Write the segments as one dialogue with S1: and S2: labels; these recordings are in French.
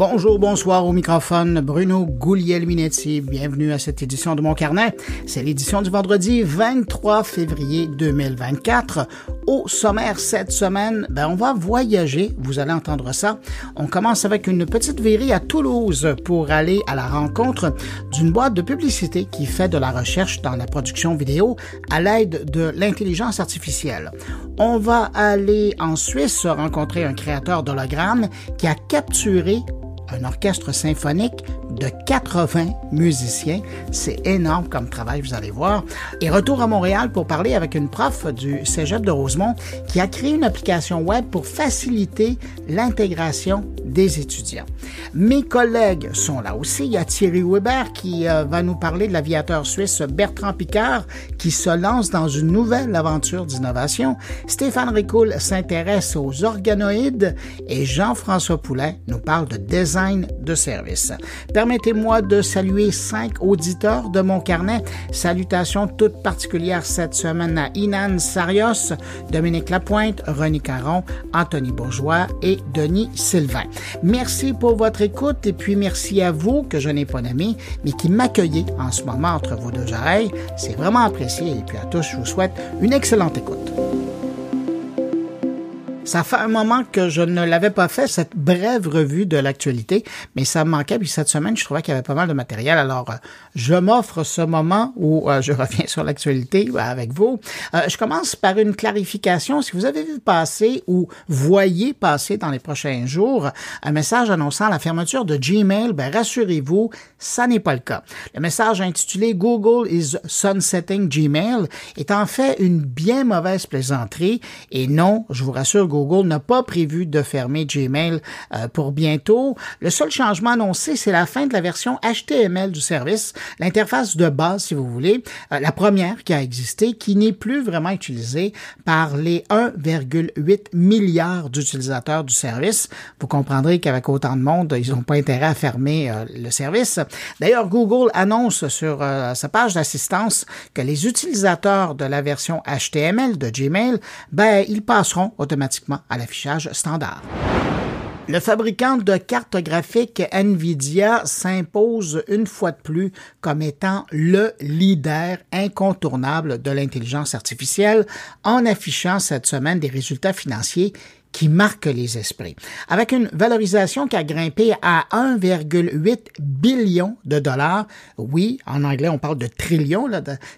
S1: Bonjour, bonsoir au microphone, Bruno Guglielminetti. Bienvenue à cette édition de mon carnet. C'est l'édition du vendredi 23 février 2024. Au sommaire cette semaine, ben on va voyager, vous allez entendre ça. On commence avec une petite virée à Toulouse pour aller à la rencontre d'une boîte de publicité qui fait de la recherche dans la production vidéo à l'aide de l'intelligence artificielle. On va aller en Suisse rencontrer un créateur d'hologrammes qui a capturé un orchestre symphonique de 80 musiciens. C'est énorme comme travail, vous allez voir. Et retour à Montréal pour parler avec une prof du Cégep de Rosemont qui a créé une application web pour faciliter l'intégration des étudiants. Mes collègues sont là aussi. Il y a Thierry Weber qui euh, va nous parler de l'aviateur suisse Bertrand Picard qui se lance dans une nouvelle aventure d'innovation. Stéphane Ricoul s'intéresse aux organoïdes et Jean-François Poulet nous parle de design de service. Permettez-moi de saluer cinq auditeurs de mon carnet. Salutations toutes particulières cette semaine à Inan Sarios, Dominique Lapointe, René Caron, Anthony Bourgeois et Denis Sylvain. Merci pour votre écoute et puis merci à vous que je n'ai pas nommé, mais qui m'accueillez en ce moment entre vos deux oreilles. C'est vraiment apprécié et puis à tous, je vous souhaite une excellente écoute. Ça fait un moment que je ne l'avais pas fait, cette brève revue de l'actualité, mais ça me manquait. Puis cette semaine, je trouvais qu'il y avait pas mal de matériel. Alors, euh, je m'offre ce moment où euh, je reviens sur l'actualité euh, avec vous. je commence par une clarification. Si vous avez vu passer ou voyez passer dans les prochains jours un message annonçant la fermeture de Gmail, ben rassurez-vous, ça n'est pas le cas. Le message intitulé Google is sunsetting Gmail est en fait une bien mauvaise plaisanterie et non, je vous rassure, Google Google n'a pas prévu de fermer Gmail euh, pour bientôt. Le seul changement annoncé, c'est la fin de la version HTML du service, l'interface de base, si vous voulez, euh, la première qui a existé, qui n'est plus vraiment utilisée par les 1,8 milliards d'utilisateurs du service. Vous comprendrez qu'avec autant de monde, ils n'ont pas intérêt à fermer euh, le service. D'ailleurs, Google annonce sur sa page d'assistance que les utilisateurs de la version HTML de Gmail, ben, ils passeront automatiquement à l'affichage standard. Le fabricant de cartes graphiques Nvidia s'impose une fois de plus comme étant le leader incontournable de l'intelligence artificielle en affichant cette semaine des résultats financiers qui marque les esprits. Avec une valorisation qui a grimpé à 1,8 billion de dollars. Oui, en anglais, on parle de trillion,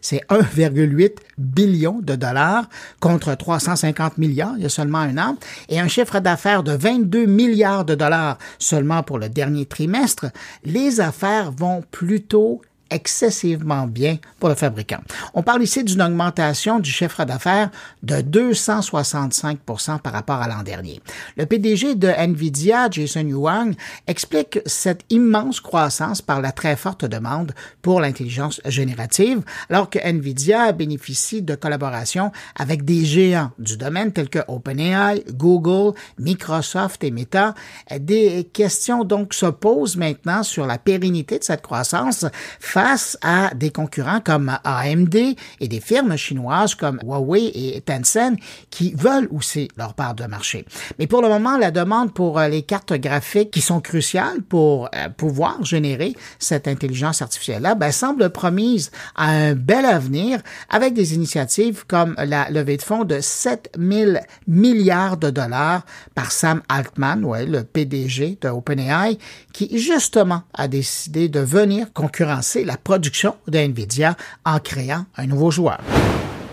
S1: c'est 1,8 billion de dollars contre 350 milliards il y a seulement un an et un chiffre d'affaires de 22 milliards de dollars seulement pour le dernier trimestre. Les affaires vont plutôt excessivement bien pour le fabricant. On parle ici d'une augmentation du chiffre d'affaires de 265 par rapport à l'an dernier. Le PDG de Nvidia, Jason Yuang, explique cette immense croissance par la très forte demande pour l'intelligence générative, alors que Nvidia bénéficie de collaborations avec des géants du domaine tels que OpenAI, Google, Microsoft et Meta. Des questions donc se posent maintenant sur la pérennité de cette croissance face à des concurrents comme AMD et des firmes chinoises comme Huawei et Tencent qui veulent aussi leur part de marché. Mais pour le moment, la demande pour euh, les cartes graphiques qui sont cruciales pour euh, pouvoir générer cette intelligence artificielle-là ben, semble promise à un bel avenir avec des initiatives comme la levée de fonds de 7 000 milliards de dollars par Sam Altman, ouais, le PDG de OpenAI, qui justement a décidé de venir concurrencer production d'NVIDIA en créant un nouveau joueur.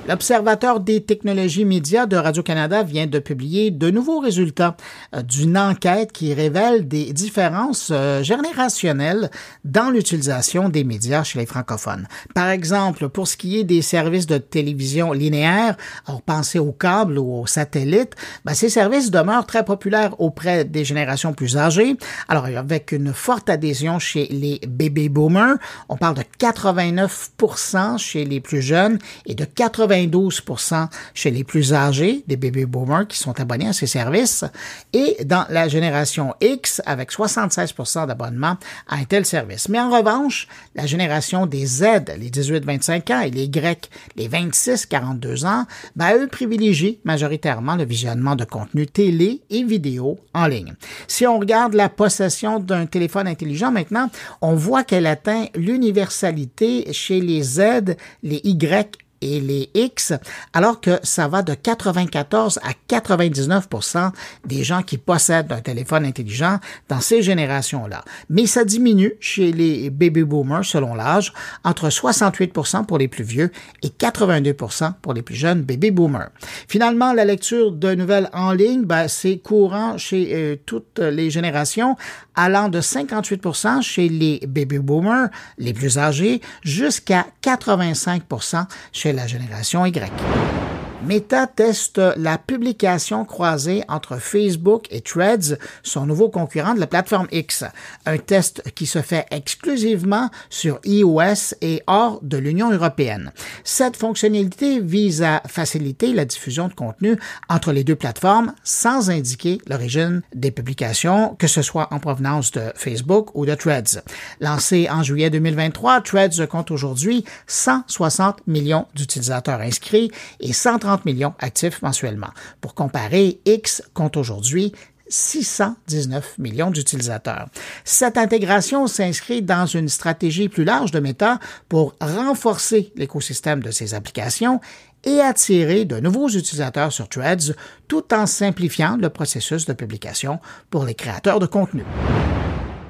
S1: L'Observateur des technologies médias de Radio-Canada vient de publier de nouveaux résultats euh, d'une enquête qui révèle des différences euh, générationnelles dans l'utilisation des médias chez les francophones. Par exemple, pour ce qui est des services de télévision linéaire, alors pensez au câble ou au satellite, ben, ces services demeurent très populaires auprès des générations plus âgées. Alors, avec une forte adhésion chez les baby boomers, on parle de 89% chez les plus jeunes et de 80 92% chez les plus âgés, des baby boomers qui sont abonnés à ces services, et dans la génération X avec 76% d'abonnement à un tel service. Mais en revanche, la génération des Z, les 18-25 ans, et les Y, les 26-42 ans, ben, eux privilégient majoritairement le visionnement de contenu télé et vidéo en ligne. Si on regarde la possession d'un téléphone intelligent maintenant, on voit qu'elle atteint l'universalité chez les Z, les Y et les X, alors que ça va de 94 à 99% des gens qui possèdent un téléphone intelligent dans ces générations-là. Mais ça diminue chez les baby boomers selon l'âge, entre 68% pour les plus vieux et 82% pour les plus jeunes baby boomers. Finalement, la lecture de nouvelles en ligne, ben, c'est courant chez euh, toutes les générations, allant de 58% chez les baby boomers, les plus âgés, jusqu'à 85% chez la génération Y. Meta teste la publication croisée entre Facebook et Threads, son nouveau concurrent de la plateforme X. Un test qui se fait exclusivement sur iOS et hors de l'Union européenne. Cette fonctionnalité vise à faciliter la diffusion de contenu entre les deux plateformes sans indiquer l'origine des publications, que ce soit en provenance de Facebook ou de Threads. Lancé en juillet 2023, Threads compte aujourd'hui 160 millions d'utilisateurs inscrits et 130 millions actifs mensuellement. Pour comparer, X compte aujourd'hui 619 millions d'utilisateurs. Cette intégration s'inscrit dans une stratégie plus large de Meta pour renforcer l'écosystème de ses applications et attirer de nouveaux utilisateurs sur Threads tout en simplifiant le processus de publication pour les créateurs de contenu.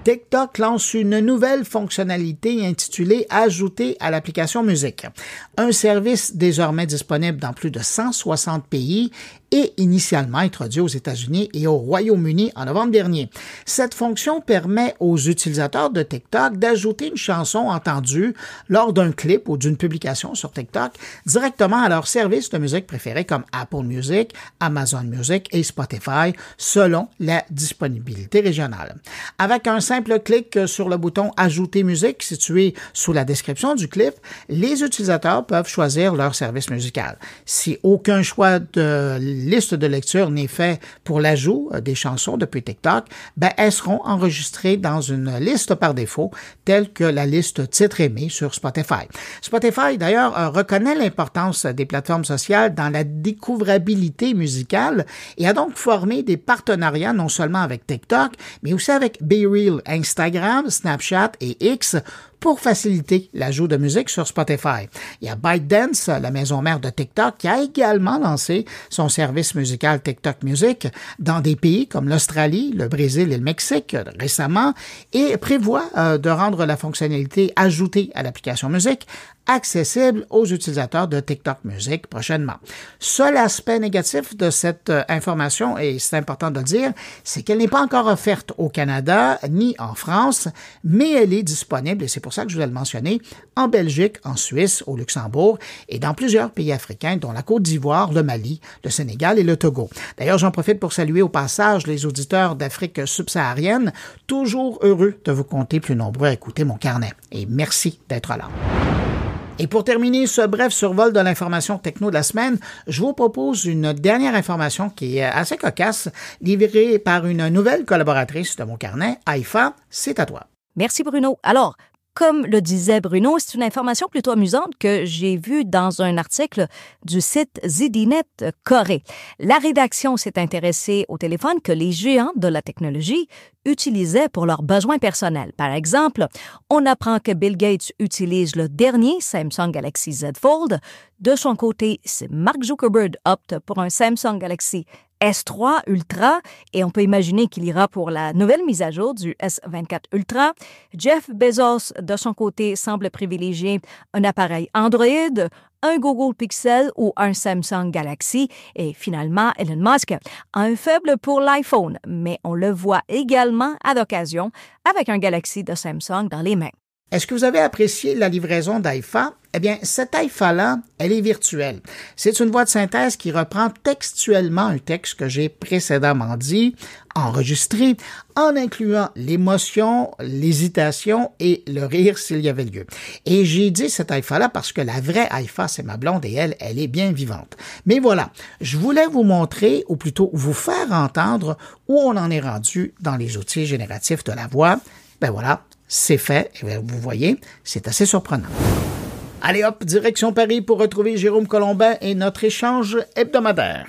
S1: TikTok lance une nouvelle fonctionnalité intitulée Ajouter à l'application musique. Un service désormais disponible dans plus de 160 pays et initialement introduit aux États-Unis et au Royaume-Uni en novembre dernier. Cette fonction permet aux utilisateurs de TikTok d'ajouter une chanson entendue lors d'un clip ou d'une publication sur TikTok directement à leur service de musique préféré comme Apple Music, Amazon Music et Spotify selon la disponibilité régionale. Avec un simple clic sur le bouton Ajouter musique situé sous la description du clip, les utilisateurs peuvent choisir leur service musical. Si aucun choix de liste de lecture n'est fait pour l'ajout euh, des chansons depuis TikTok, ben, elles seront enregistrées dans une liste par défaut, telle que la liste titre aimé sur Spotify. Spotify, d'ailleurs, euh, reconnaît l'importance des plateformes sociales dans la découvrabilité musicale et a donc formé des partenariats non seulement avec TikTok, mais aussi avec BeReal, Instagram, Snapchat et X pour faciliter l'ajout de musique sur Spotify. Il y a ByteDance, la maison mère de TikTok, qui a également lancé son service musical TikTok Music dans des pays comme l'Australie, le Brésil et le Mexique récemment et prévoit euh, de rendre la fonctionnalité ajoutée à l'application musique accessible aux utilisateurs de TikTok Music prochainement. Seul aspect négatif de cette euh, information, et c'est important de le dire, c'est qu'elle n'est pas encore offerte au Canada ni en France, mais elle est disponible, et c'est pour ça que je voulais le mentionner, en Belgique, en Suisse, au Luxembourg et dans plusieurs pays africains, dont la Côte d'Ivoire, le Mali, le Sénégal et le Togo. D'ailleurs, j'en profite pour saluer au passage les auditeurs d'Afrique subsaharienne, toujours heureux de vous compter plus nombreux à écouter mon carnet. Et merci d'être là. Et pour terminer ce bref survol de l'information techno de la semaine, je vous propose une dernière information qui est assez cocasse, livrée par une nouvelle collaboratrice de mon carnet, Aïfa. C'est à toi.
S2: Merci Bruno. Alors, comme le disait Bruno, c'est une information plutôt amusante que j'ai vue dans un article du site Zidinet Corée. La rédaction s'est intéressée au téléphone que les géants de la technologie utilisaient pour leurs besoins personnels. Par exemple, on apprend que Bill Gates utilise le dernier Samsung Galaxy Z Fold. De son côté, Mark Zuckerberg opte pour un Samsung Galaxy S3 Ultra et on peut imaginer qu'il ira pour la nouvelle mise à jour du S24 Ultra. Jeff Bezos, de son côté, semble privilégier un appareil Android, un Google Pixel ou un Samsung Galaxy. Et finalement, Elon Musk a un faible pour l'iPhone, mais on le voit également à l'occasion avec un Galaxy de Samsung dans les mains.
S1: Est-ce que vous avez apprécié la livraison d'AIFA? Eh bien, cette AIFA-là, elle est virtuelle. C'est une voix de synthèse qui reprend textuellement un texte que j'ai précédemment dit, enregistré, en incluant l'émotion, l'hésitation et le rire s'il y avait lieu. Et j'ai dit cette AIFA-là parce que la vraie AIFA, c'est ma blonde et elle, elle est bien vivante. Mais voilà, je voulais vous montrer, ou plutôt vous faire entendre où on en est rendu dans les outils génératifs de la voix. Ben voilà, c'est fait, et vous voyez, c'est assez surprenant. Allez hop, direction Paris pour retrouver Jérôme Colombin et notre échange hebdomadaire.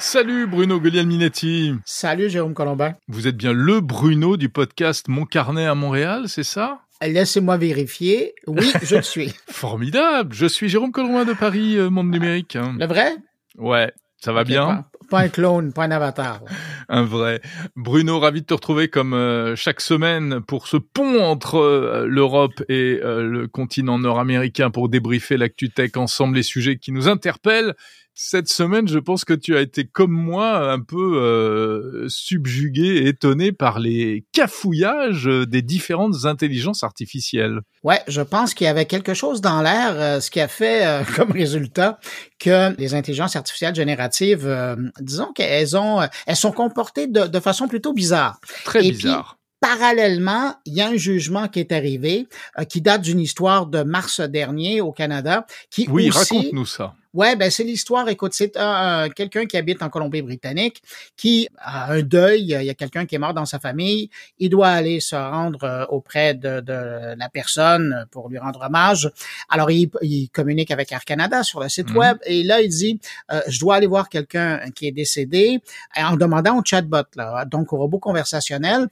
S3: Salut Bruno Guglielminetti.
S1: Salut Jérôme Colombin.
S3: Vous êtes bien le Bruno du podcast Mon Carnet à Montréal, c'est ça?
S1: Laissez-moi vérifier. Oui, je le suis.
S3: Formidable. Je suis Jérôme Colombin de Paris, euh, Monde Numérique.
S1: Le vrai
S3: Ouais. Ça va bien?
S1: pas, un clone, pas un avatar.
S3: un vrai. Bruno, ravi de te retrouver comme euh, chaque semaine pour ce pont entre euh, l'Europe et le continent nord-américain pour débriefer l'actu tech ensemble, les sujets qui nous interpellent cette semaine, je pense que tu as été comme moi un peu euh, subjugué et étonné par les cafouillages des différentes intelligences artificielles.
S1: Ouais, je pense qu'il y avait quelque chose dans l'air, euh, ce qui a fait euh, comme résultat que les intelligences artificielles génératives, disons qu'elles ont, elles sont comportées de, façon plutôt bizarre.
S3: Très bizarre.
S1: Parallèlement, il y a un jugement qui est arrivé, qui date d'une histoire de mars dernier au Canada, qui
S3: oui, raconte-nous ça.
S1: Ouais, ben c'est l'histoire. Écoute, c'est euh, quelqu'un qui habite en Colombie-Britannique, qui a un deuil. Il y a quelqu'un qui est mort dans sa famille. Il doit aller se rendre euh, auprès de, de, la personne pour lui rendre hommage. Alors, il, il communique avec Air Canada sur le site mhm. web et là, il dit euh, je dois aller voir quelqu'un qui est décédé en demandant au chatbot, là, donc au robot conversationnel,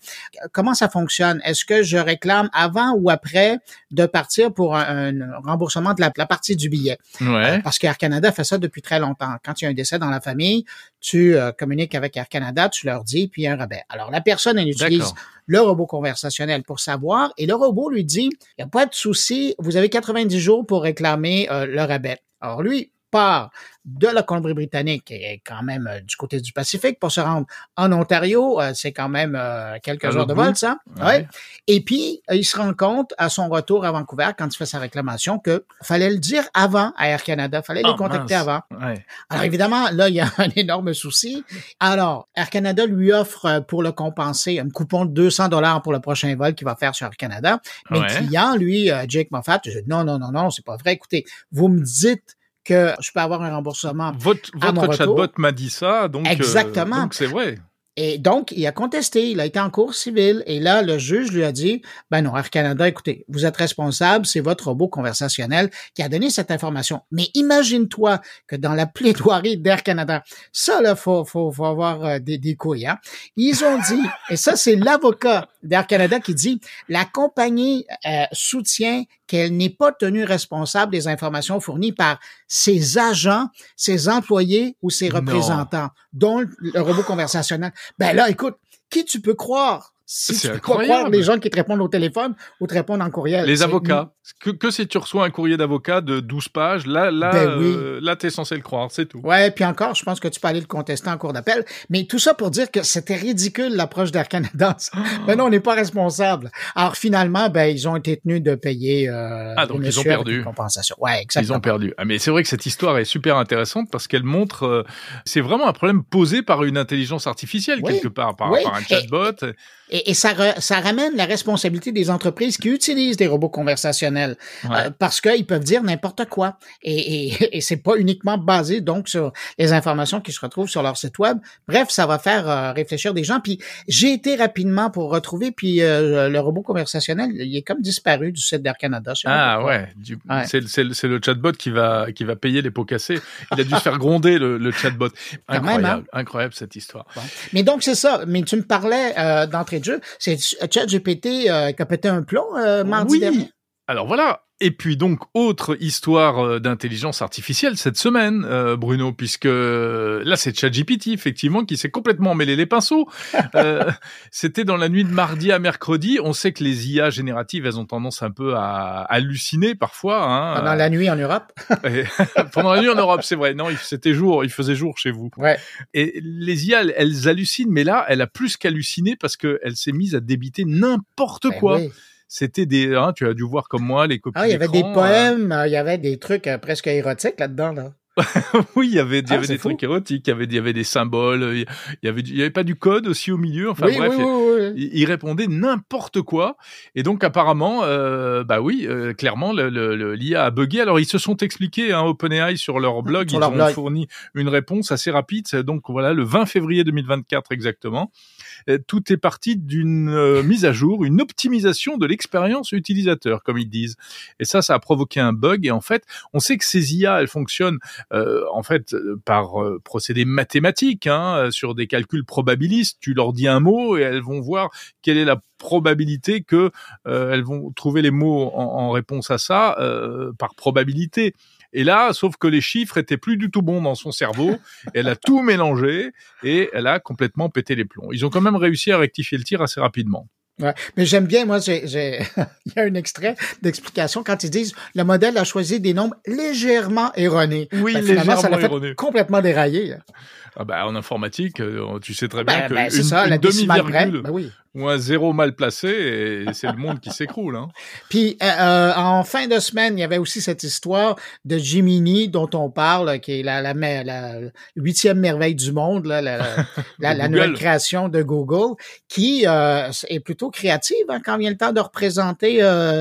S1: comment ça fonctionne? Est-ce que je réclame avant ou après de partir pour un, remboursement de la, la, partie du billet
S3: ouais.
S1: Parce qu'Air Canada fait ça depuis très longtemps. Quand il y a un décès dans la famille, tu euh, communiques avec Air Canada, tu leur dis, puis il y a un rabais. Alors, la personne, elle utilise le robot conversationnel pour savoir, et le robot lui dit, il n'y a pas de souci, vous avez 90 jours pour réclamer euh, le rabais. Alors, lui, part de la Colombie-Britannique, est quand même euh, du côté du Pacifique, pour se rendre en Ontario. Euh, c'est quand même euh, quelques heures de vol, ça. Ouais. Et puis, il se rend compte à son retour à Vancouver, quand il fait sa réclamation, que fallait le dire avant à Air Canada, fallait les oh, contacter avant. Alors évidemment, là, il y a un énorme souci. Alors, Air Canada lui offre pour le compenser un coupon de 200 dollars pour le prochain vol qu'il va faire sur Air Canada. Mais le client, lui, Jake Moffat, dit, non, non, non, non, c'est pas vrai. Écoutez, vous me dites que je peux avoir un remboursement.
S3: Votre, votre chatbot m'a dit ça, donc euh, exactement. donc c'est vrai.
S1: Et donc, il a contesté, il a été en cours civil, et là, le juge lui a dit, ben non, Air Canada, écoutez, vous êtes responsable, c'est votre robot conversationnel qui a donné cette information. Mais imagine-toi que dans la plaidoirie d'Air Canada, ça, là, faut, faut, faut avoir euh, des, des couilles, hein. Ils ont dit, et ça, c'est l'avocat d'Air Canada qui dit, la compagnie euh, soutient qu'elle n'est pas tenue responsable des informations fournies par ses agents, ses employés ou ses représentants, dont le robot conversationnel. Ben là, écoute, qui tu peux croire? Si tu peux croire les gens qui te répondent au téléphone ou te répondent en courriel.
S3: Les avocats. Que, que si tu reçois un courrier d'avocat de 12 pages, là, là, ben euh, là, t'es censé le croire, c'est tout.
S1: Ouais, puis encore, je pense que tu peux aller le contester en cours d'appel. Mais tout ça pour dire que c'était ridicule l'approche d'Air Canada. Mais ben non, on n'est pas responsable. Alors finalement, ben ils ont été tenus de payer. Euh,
S3: ah donc ils ont perdu.
S1: Compensation. Ouais, exactement.
S3: Ils ont perdu. Ah mais c'est vrai que cette histoire est super intéressante parce qu'elle montre, euh, c'est vraiment un problème posé par une intelligence artificielle quelque part, par, par un chatbot.
S1: Et, et ça, ça ramène la responsabilité des entreprises qui utilisent des robots conversationnels euh, parce qu'ils peuvent dire n'importe quoi. Et, et, et c'est pas uniquement basé donc sur les informations qui se retrouvent sur leur site web. Bref, ça va faire euh, réfléchir des gens. Puis j'ai été rapidement pour retrouver, puis euh, le robot conversationnel, il est comme disparu du site d'Air Canada.
S3: Ah ouais, c'est le chatbot qui va qui va payer les pots cassés. Il a dû se faire gronder le, le chatbot. Hein. Incroyable, incroyable cette histoire.
S1: Mais donc c'est ça. Mais tu me parlais d'entrée de jeu c'est ChatGPT euh, qui a pété un plomb euh, mardi dernier.
S3: Alors voilà, et puis donc autre histoire euh, d'intelligence artificielle cette semaine, euh, Bruno, puisque euh, là c'est ChatGPT effectivement qui s'est complètement mêlé les pinceaux. C'était dans la nuit de mardi à mercredi. On sait que les IA génératives, elles ont tendance un peu à halluciner parfois. Hein,
S1: pendant la nuit en Europe.
S3: pendant la nuit en Europe, c'est vrai. Non, c'était jour, il faisait jour chez vous.
S1: Ouais.
S3: Et les IA, elles, hallucinent, mais là, elle a plus qu'halluciné parce qu'elle s'est mise à débiter n'importe ben quoi c'était des, hein, tu as dû voir comme moi les copies.
S1: Ah, il y avait des euh. poèmes, euh, il y avait des trucs euh, presque érotiques là-dedans, là.
S3: oui, il y avait, il y ah, des trucs érotiques, il y avait, il y avait des symboles, il y avait, il y avait pas du code aussi au milieu. Enfin bref, il, répondait n'importe quoi. Et donc apparemment, euh, bah oui, clairement, l'IA le, a bugué. Alors ils se sont expliqués, hein, OpenAI sur leur blog, ils ont fourni une réponse assez rapide. Donc voilà, le 20 février 2024 exactement. Euh, tout est parti d'une euh, mise à jour, une optimisation de l'expérience utilisateur, comme ils disent. Et ça, ça a provoqué un bug. Et en fait, on sait que ces IA, elles fonctionnent euh, en fait par procédés mathématiques, hein, sur des calculs probabilistes. Tu leur dis un mot et elles vont voir quelle est la probabilité que elles vont trouver les mots en, en réponse à ça par probabilité. Et là, sauf que les chiffres étaient plus du tout bons dans son cerveau. elle a tout mélangé et elle a complètement pété les plombs. Ils ont quand même réussi à rectifier le tir assez rapidement.
S1: Ouais. Mais j'aime bien, moi, j'ai, il y a un extrait d'explication quand ils disent le modèle a choisi des nombres légèrement erronés.
S3: Oui, ben, légèrement ça l'a fait
S1: complètement déraillé.
S3: Ah bah, en informatique, euh, tu sais très bien
S1: ben,
S3: qu'une
S1: ben, demi-virgule ben oui.
S3: Ou un zéro mal placé, et c'est le monde qui s'écroule. Hein.
S1: Puis euh, euh, en fin de semaine, il y avait aussi cette histoire de Gemini dont on parle, qui est la, la, la huitième merveille du monde, là, la, la, nouvelle création de Google, qui est plutôt créative hein, quand vient le temps de représenter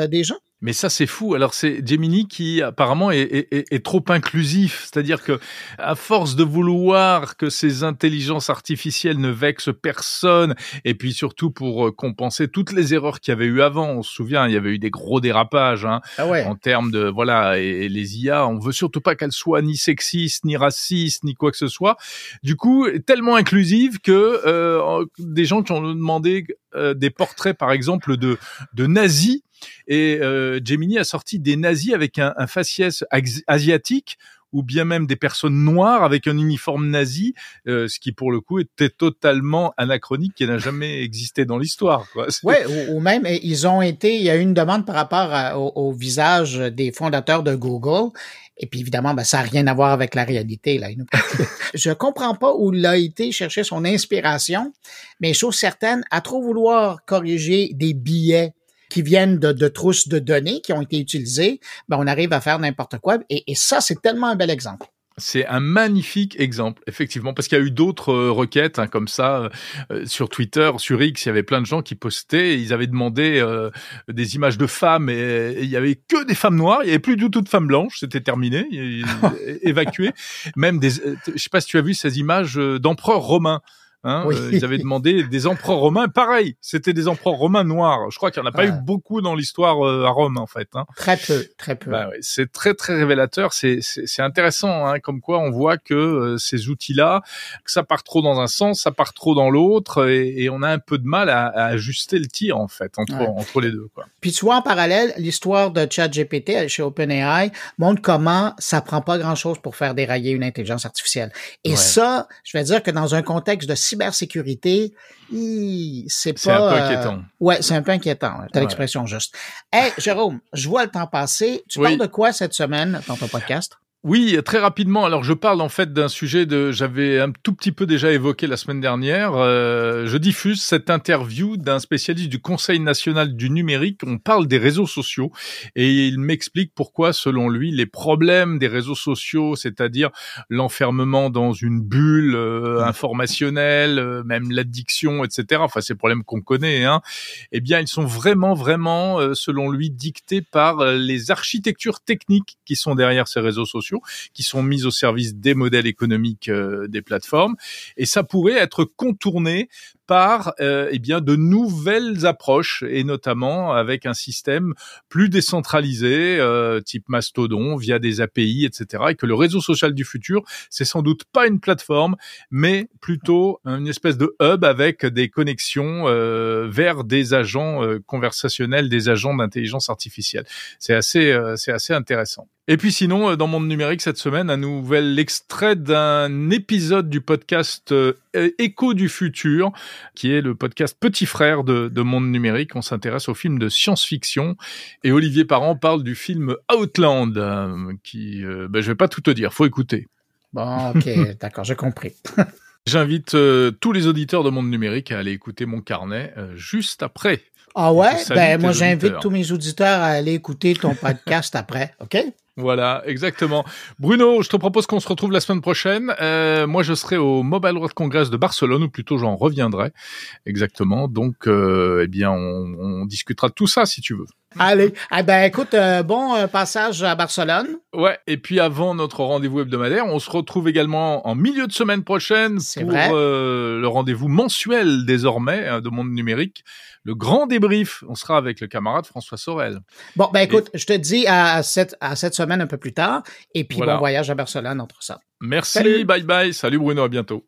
S1: des gens.
S3: Mais ça, c'est fou. Alors, c'est Gemini qui apparemment est, est, est trop inclusif. C'est-à-dire que, à force de vouloir que ces intelligences artificielles ne vexent personne, et puis surtout pour euh, compenser toutes les erreurs qu'il y avait eu avant. On se souvient, il y avait eu des gros dérapages hein,
S1: ah ouais.
S3: en termes de voilà. Et, les IA, on veut surtout pas qu'elles soient ni sexistes, ni racistes, ni quoi que ce soit. Du coup, tellement inclusive que euh, des gens qui ont demandé euh, des portraits, par exemple, de de nazis et euh, Gemini a sorti des nazis avec un, un faciès asiatique ou bien même des personnes noires avec un uniforme nazi, euh, ce qui pour le coup était totalement anachronique, qui n'a jamais existé dans l'histoire.
S1: Ouais, ou, même ils ont été, il y a eu une demande par rapport au, visage des fondateurs de Google. Et puis évidemment, ben, ça n'a rien à voir avec la réalité. Là. Je comprends pas où il a été chercher son inspiration, mais chose certaine, à trop vouloir corriger des billets qui viennent de, de, trousses de données qui ont été utilisées, ben on arrive à faire n'importe quoi. Et, et ça, c'est tellement un bel exemple.
S3: C'est un magnifique exemple, effectivement, parce qu'il y a eu d'autres euh, requêtes hein, comme ça euh, euh, sur Twitter, sur X. Il y avait plein de gens qui postaient. ils avaient demandé des images de femmes et, il y avait que des femmes noires. Il y avait plus du tout de femmes blanches. C'était terminé, évacué. Même des, je sais pas si tu as vu ces images d'empereurs romains. Hein, euh, ils avaient demandé des empereurs romains. Pareil, c'était des empereurs romains noirs. Je crois qu'il n'y en a pas eu beaucoup dans l'histoire euh, à Rome, en fait. Hein.
S1: Très peu, très peu.
S3: Bah, c'est très, très révélateur. C'est intéressant, hein, comme quoi on voit que euh, ces outils-là, que ça part trop dans un sens, ça part trop dans l'autre, et, et, on a un peu de mal à, à, ajuster le tir, en fait, entre, entre les deux. Quoi.
S1: Puis tu vois, en parallèle, l'histoire de ChatGPT chez OpenAI montre comment ça prend pas grand-chose pour faire dérailler une intelligence artificielle. Et ça, je vais dire que dans un contexte de cybersécurité, c'est pas...
S3: C'est un peu inquiétant.
S1: Euh, ouais, c'est un peu inquiétant. T'as l'expression juste. Hey, Jérôme, je vois le temps passer. Tu parles de quoi cette semaine dans ton podcast?
S3: Oui, très rapidement. Alors, je parle en fait d'un sujet de, j'avais un tout petit peu déjà évoqué la semaine dernière. Euh, je diffuse cette interview d'un spécialiste du Conseil national du numérique. On parle des réseaux sociaux et il m'explique pourquoi, selon lui, les problèmes des réseaux sociaux, c'est-à-dire l'enfermement dans une bulle euh, informationnelle, euh, même l'addiction, etc. Enfin, ces problèmes qu'on connaît, hein. Eh bien, ils sont vraiment, vraiment, selon lui, dictés par les architectures techniques qui sont derrière ces réseaux sociaux qui sont mis au service des modèles économiques des plateformes. Et ça pourrait être contourné par euh, eh bien de nouvelles approches et notamment avec un système plus décentralisé euh, type Mastodon via des API etc et que le réseau social du futur c'est sans doute pas une plateforme mais plutôt une espèce de hub avec des connexions euh, vers des agents euh, conversationnels des agents d'intelligence artificielle c'est assez euh, c'est assez intéressant et puis sinon, euh, dans Monde Numérique cette semaine, un nouvel extrait d'un épisode du podcast euh, Écho du futur, qui est le podcast Petit frère de, de Monde Numérique. On s'intéresse au film de science-fiction. Et Olivier Parent parle du film Outland, euh, qui, ben, je vais pas tout te dire, faut écouter.
S1: Bon, ok, d'accord, j'ai compris.
S3: J'invite tous les auditeurs de Monde Numérique à aller écouter mon carnet juste après.
S1: Ah ouais? Ben, moi, j'invite tous mes auditeurs à aller écouter ton podcast après, OK?
S3: Voilà, exactement. Bruno, je te propose qu'on se retrouve la semaine prochaine. Euh, moi, je serai au Mobile World Congress de Barcelone, ou plutôt j'en reviendrai. Exactement. Donc, euh, eh bien, on, on, discutera de tout ça si tu veux.
S1: Allez, eh ben écoute, euh, bon passage à Barcelone.
S3: Ouais, et puis avant notre rendez-vous hebdomadaire, on se retrouve également en milieu de semaine prochaine pour le rendez-vous mensuel désormais hein, de Monde Numérique, le grand débrief. On sera avec le camarade François Sorel.
S1: Bon, ben écoute, je te dis à cette, à cette semaine un peu plus tard, et puis bon voyage à Barcelone entre ça.
S3: Merci, bye bye, salut Bruno, à bientôt.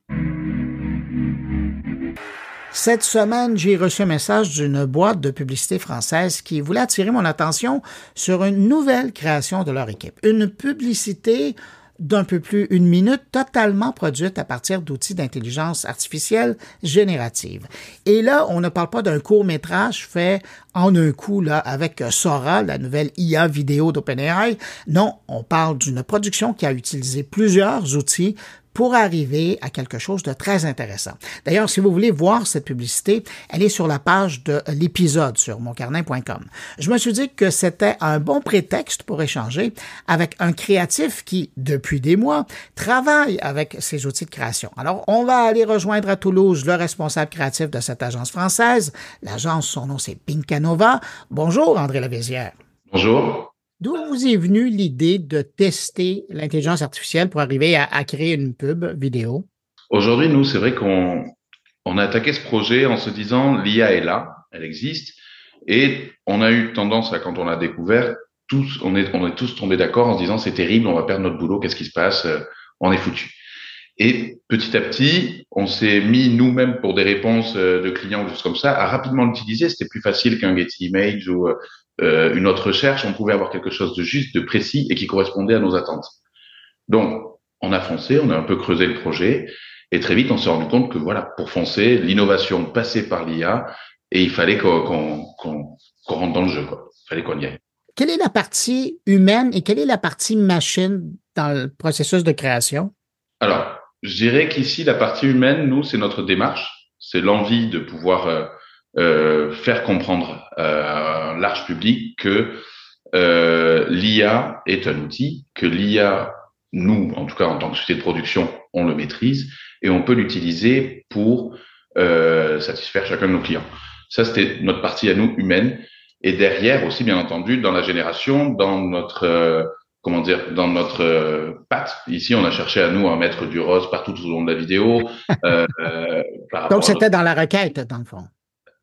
S1: Cette semaine, j'ai reçu un message d'une boîte de publicité française qui voulait attirer mon attention sur une nouvelle création de leur équipe. Une publicité d'un peu plus une minute totalement produite à partir d'outils d'intelligence artificielle générative. Et là, on ne parle pas d'un court métrage fait en un coup là avec Sora, la nouvelle IA vidéo d'OpenAI. Non, on parle d'une production qui a utilisé plusieurs outils pour arriver à quelque chose de très intéressant. D'ailleurs, si vous voulez voir cette publicité, elle est sur la page de l'épisode sur moncarnet.com. Je me suis dit que c'était un bon prétexte pour échanger avec un créatif qui, depuis des mois, travaille avec ces outils de création. Alors, on va aller rejoindre à Toulouse le responsable créatif de cette agence française. L'agence, son nom, c'est Pinkanova. Bonjour, André Lavézière.
S4: Bonjour.
S1: D'où vous est venue l'idée de tester l'intelligence artificielle pour arriver à, créer une pub vidéo?
S4: Aujourd'hui, nous, c'est vrai qu'on on a attaqué ce projet en se disant l'IA est là, elle existe, et on a eu tendance à, quand on l'a découvert, tous, on est, on est tous tombés d'accord en se disant c'est terrible, on va perdre notre boulot, qu'est-ce qui se passe, euh, on est foutu. Et petit à petit, on s'est mis nous-mêmes pour des réponses euh, de clients, ou choses comme ça, à rapidement l'utiliser. C'était plus facile qu'un Getty Image ou euh, une autre recherche, on pouvait avoir quelque chose de juste, de précis et qui correspondait à nos attentes. Donc, on a foncé, on a un peu creusé le projet et très vite, on s'est rendu compte que voilà, pour foncer, l'innovation passait par l'IA et il fallait qu'on rentre dans le jeu. Quoi. Il fallait qu'on y aille.
S1: Quelle est la partie humaine et quelle est la partie machine dans le processus de création?
S4: Alors, je dirais qu'ici, la partie humaine, nous, c'est notre démarche, c'est l'envie de pouvoir euh, faire comprendre à un large public que euh, l'IA est un outil, que l'IA, nous, en tout cas en tant que société de production, on le maîtrise et on peut l'utiliser pour euh, satisfaire chacun de nos clients. Ça, c'était notre partie à nous humaine. Et derrière aussi, bien entendu, dans la génération, dans notre euh, comment dire, dans notre euh, patte. Ici, on a cherché à nous à mettre du rose partout tout au long de la vidéo.
S1: Euh, Donc, c'était dans la requête, dans le fond.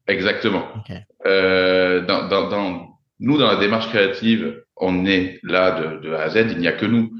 S4: Exactement. Okay. Euh, dans, dans, dans, nous, dans la démarche créative, on est là de, de A à Z, il n'y a que nous.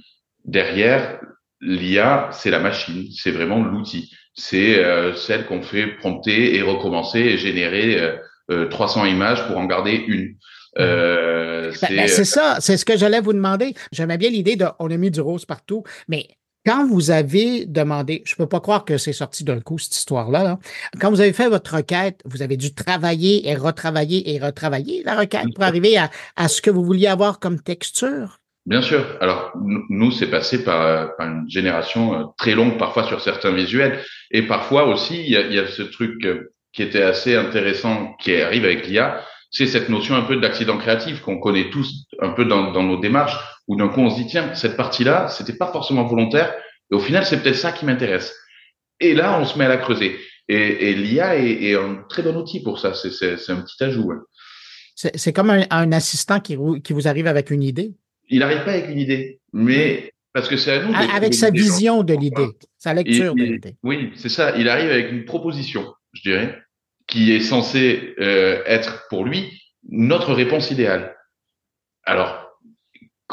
S4: Derrière, l'IA, c'est la machine, c'est vraiment l'outil. C'est euh, celle qu'on fait prompter et recommencer et générer euh, 300 images pour en garder une.
S1: Euh, c'est ben, ça, c'est ce que j'allais vous demander. J'aimais bien l'idée de on a mis du rose partout, mais quand vous avez demandé, je peux pas croire que c'est sorti d'un coup cette histoire-là, là. quand vous avez fait votre requête, vous avez dû travailler et retravailler et retravailler la requête pour arriver à, à ce que vous vouliez avoir comme texture?
S4: Bien sûr. Alors nous, c'est passé par, par, une génération très longue, parfois sur certains visuels, et parfois aussi il y a, il y a ce truc qui était assez intéressant qui arrive avec l'IA, c'est cette notion un peu d'accident créatif qu'on connaît tous un peu dans, dans nos démarches, où d'un coup on se dit tiens cette partie-là, c'était pas forcément volontaire, et au final c'est peut-être ça qui m'intéresse. Et là on se met à la creuser. Et, et l'IA est, est, un très bon outil pour ça. C'est un petit ajout. Hein.
S1: C'est comme un, un, assistant qui, qui vous arrive avec une idée.
S4: Il n'arrive pas avec une idée, mais parce que c'est à nous.
S1: avec sa vision de l'idée, sa lecture de l'idée.
S4: Oui, c'est ça. Il arrive avec une proposition, je dirais, qui est censée euh, être pour lui notre réponse idéale. Alors,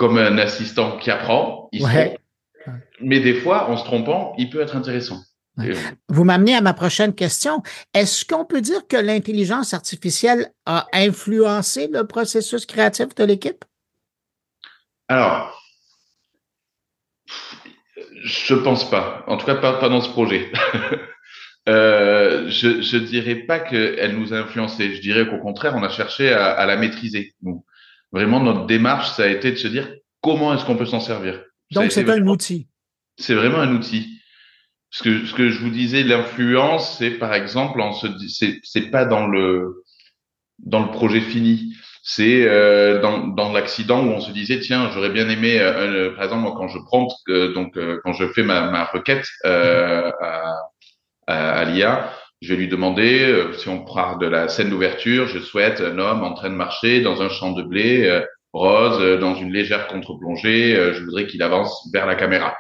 S4: comme un assistant qui apprend, il se trompe. Mais des fois, en se trompant, il peut être intéressant.
S1: Vous m'amenez à ma prochaine question. Est-ce qu'on peut dire que l'intelligence artificielle a influencé le processus créatif de l'équipe?
S4: Alors, je pense pas. En tout cas, pas, dans ce projet. euh, je ne dirais pas qu'elle nous a influencé. Je dirais qu'au contraire, on a cherché à, à la maîtriser. Nous. Vraiment, notre démarche, ça a été de se dire comment est-ce qu'on peut s'en servir.
S1: Donc, c'est un outil.
S4: C'est vraiment un outil. Ce que, ce que je vous disais, l'influence, c'est par exemple, on se c'est, c'est pas dans le, dans le projet fini. C'est euh, dans, dans l'accident où on se disait tiens j'aurais bien aimé euh, euh, par exemple moi, quand je prends donc quand je fais ma, ma requête à, à, à l'IA je vais lui demander si on part de la scène d'ouverture je souhaite un homme en train de marcher dans un champ de blé rose dans une légère contre-plongée je voudrais qu'il avance vers la caméra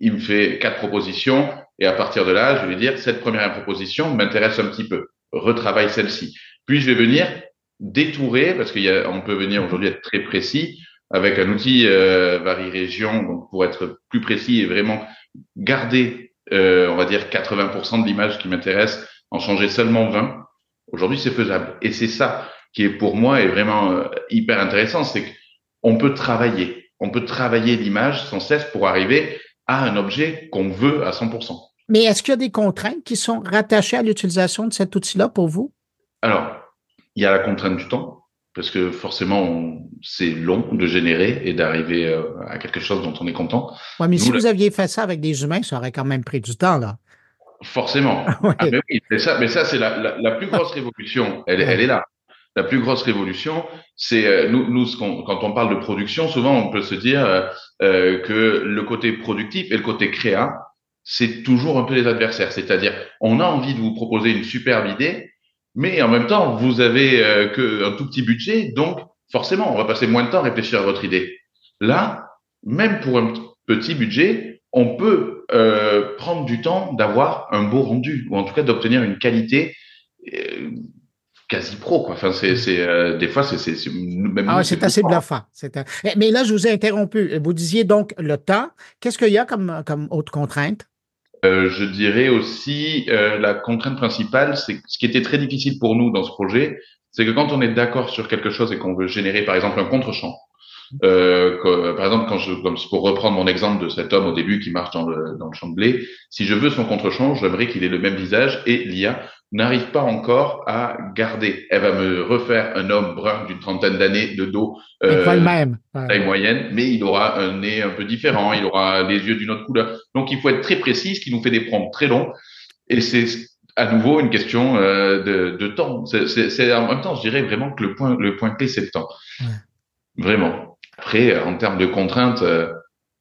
S4: il me fait quatre propositions et à partir de là, je vais dire cette première proposition m'intéresse un petit peu, retravaille celle-ci. Puis je vais venir détourer parce qu'on peut venir aujourd'hui être très précis avec un outil euh, région donc pour être plus précis et vraiment garder, euh, on va dire 80% de l'image qui m'intéresse, en changer seulement 20. Aujourd'hui, c'est faisable et c'est ça qui est pour moi est vraiment euh, hyper intéressant, c'est qu'on peut travailler, on peut travailler l'image sans cesse pour arriver à un objet qu'on veut à 100%.
S1: Mais est-ce qu'il y a des contraintes qui sont rattachées à l'utilisation de cet outil-là pour vous?
S4: Alors, il y a la contrainte du temps, parce que forcément, c'est long de générer et d'arriver euh, à quelque chose dont on est content.
S1: Oui, mais si vous aviez fait ça avec des humains, ça aurait quand même pris du temps, là.
S4: Forcément. Ah, mais, oui, mais ça, mais ça c'est la, la, plus grosse révolution. Elle, elle est là. La plus grosse révolution, c'est euh, nous, nous quand on parle de production, souvent on peut se dire euh, euh, que le côté productif et le côté créa, c'est toujours un peu les adversaires. C'est-à-dire, on a envie de vous proposer une superbe idée, mais en même temps, vous avez euh, que un tout petit budget, donc forcément, on va passer moins de temps à réfléchir à votre idée. Là, même pour un petit budget, on peut euh, prendre du temps d'avoir un beau rendu, ou en tout cas d'obtenir une qualité euh, quasi pro quoi. Enfin c'est euh, des fois c'est c'est
S1: même ah, c'est assez bluffant. C'est mais là je vous ai interrompu. Vous disiez donc le temps. Qu'est-ce qu'il y a comme comme autre contrainte?
S4: Je dirais aussi la contrainte principale, c'est ce qui était très difficile pour nous dans ce projet, c'est que quand on est d'accord sur quelque chose et qu'on veut générer par exemple un contre-champ, euh, par exemple, quand je, comme pour reprendre mon exemple de cet homme au début qui marche dans le, dans le champ de blé, si je veux son contre-champ, j'aimerais qu'il ait le même visage et l'IA n'arrive pas encore à garder. Elle va me refaire un homme brun d'une trentaine d'années de dos,
S1: euh, même.
S4: taille moyenne, mais il aura un nez un peu différent, il aura les yeux d'une autre couleur. Donc il faut être très précis, ce qui nous fait des prompts très longs. Et c'est à nouveau une question euh, de, de, temps. C'est en même temps, je dirais vraiment que le point, le point clé, c'est le temps. Vraiment. Après, en termes de contraintes, euh,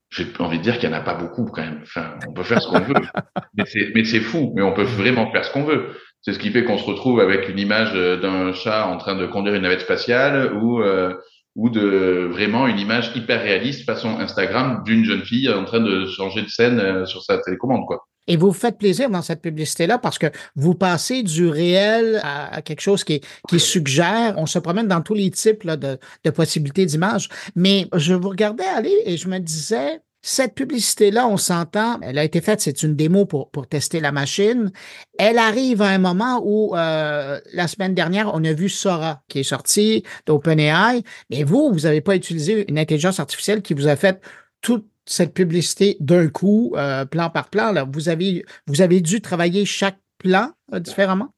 S4: j'ai envie de dire qu'il n'y en a pas beaucoup quand même. Enfin, on peut faire ce qu'on veut, mais c'est fou, mais on peut vraiment faire ce qu'on veut. C'est ce qui fait qu'on se retrouve avec une image euh, d'un chat en train de conduire une navette spatiale ou euh, ou de vraiment une image hyper réaliste façon Instagram d'une jeune fille en train de changer de scène euh, sur sa télécommande quoi.
S1: Et vous faites plaisir dans cette publicité-là parce que vous passez du réel à, quelque chose qui, qui suggère. On se promène dans tous les types là, de, de possibilités d'images. Mais je vous regardais aller et je me disais, cette publicité-là, on s'entend, elle a été faite, c'est une démo pour, pour tester la machine. Elle arrive à un moment où, euh, la semaine dernière, on a vu Sora qui est sorti d'OpenAI, mais vous, vous n'avez pas utilisé une intelligence artificielle qui vous a fait toute cette publicité d'un coup, euh, plan par plan. Là. Vous, avez, vous avez dû travailler chaque plan euh, différemment?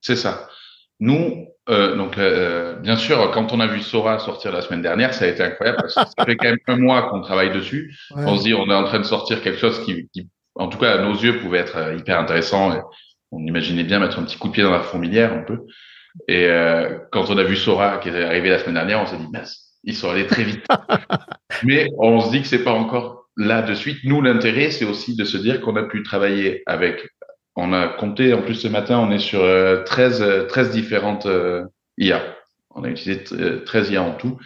S4: C'est ça. Nous, euh, donc, euh, bien sûr, quand on a vu Sora sortir la semaine dernière, ça a été incroyable parce que ça fait quand même un mois qu'on travaille dessus. On se dit, on est en train de sortir quelque chose qui, qui, en tout cas, à nos yeux, pouvait être hyper intéressant. Et on imaginait bien mettre un petit coup de pied dans la fourmilière un peu. Et euh, quand on a vu Sora qui est arrivé la semaine dernière, on s'est dit, mince, ils sont allés très vite. Mais on se dit que c'est pas encore là de suite. Nous, l'intérêt, c'est aussi de se dire qu'on a pu travailler avec on a compté, en plus ce matin, on est sur 13, euh, 13 euh, différentes euh, IA. On a utilisé 13 IA en tout,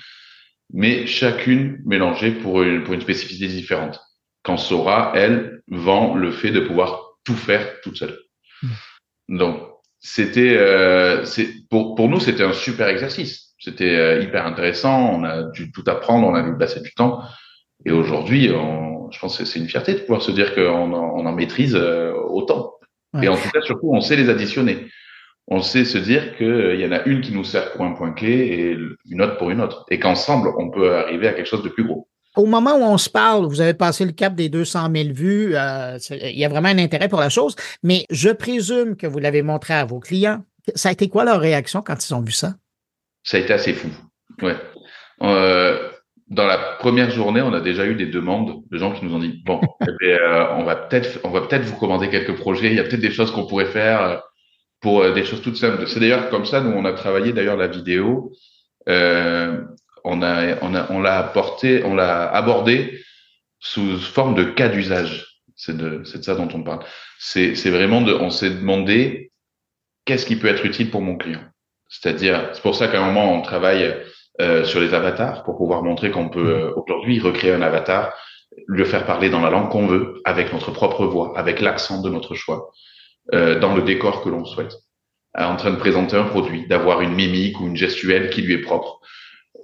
S4: mais chacune mélangée pour une, pour une spécificité différente. quand Sora, elle, vend le fait de pouvoir tout faire toute seule. Mmh. Donc, c'était, euh, pour, pour nous, c'était un super exercice. C'était euh, hyper intéressant. On a dû tout apprendre, on a dû passer du temps. Et aujourd'hui, je pense que c'est une fierté de pouvoir se dire qu'on en, on en maîtrise euh, autant. Et en tout cas, surtout, on sait les additionner. On sait se dire qu'il y en a une qui nous sert pour un point clé et une autre pour une autre. Et qu'ensemble, on peut arriver à quelque chose de plus gros.
S1: Au moment où on se parle, vous avez passé le cap des 200 000 vues. Euh, il y a vraiment un intérêt pour la chose. Mais je présume que vous l'avez montré à vos clients. Ça a été quoi leur réaction quand ils ont vu ça?
S4: Ça a été assez fou. Ouais. Euh, dans la première journée, on a déjà eu des demandes de gens qui nous ont dit bon, eh euh, on va peut-être, on va peut-être vous commander quelques projets. Il y a peut-être des choses qu'on pourrait faire euh, pour des choses toutes simples. C'est d'ailleurs comme ça nous on a travaillé d'ailleurs la vidéo. On a, on a, on l'a apporté, on l'a abordé sous forme de cas d'usage. C'est de, c'est de ça dont on parle. C'est, c'est vraiment de, on s'est demandé qu'est-ce qui peut être utile pour mon client. C'est-à-dire, c'est pour ça qu'à un moment on travaille euh, sur les avatars pour pouvoir montrer qu'on peut euh, aujourd'hui recréer un avatar, le faire parler dans la langue qu'on veut, avec notre propre voix, avec l'accent de notre choix, euh, dans le décor que l'on souhaite, en train de présenter un produit, d'avoir une mimique ou une gestuelle qui lui est propre.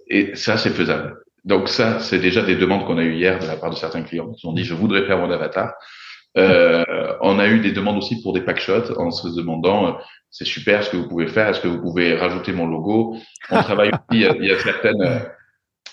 S4: Et ça, c'est faisable. Donc ça, c'est déjà des demandes qu'on a eues hier de la part de certains clients qui ont dit je voudrais faire mon avatar. Euh, on a eu des demandes aussi pour des packshots en se demandant c'est super ce que vous pouvez faire. Est-ce que vous pouvez rajouter mon logo? On travaille aussi. Il y, a, certaines.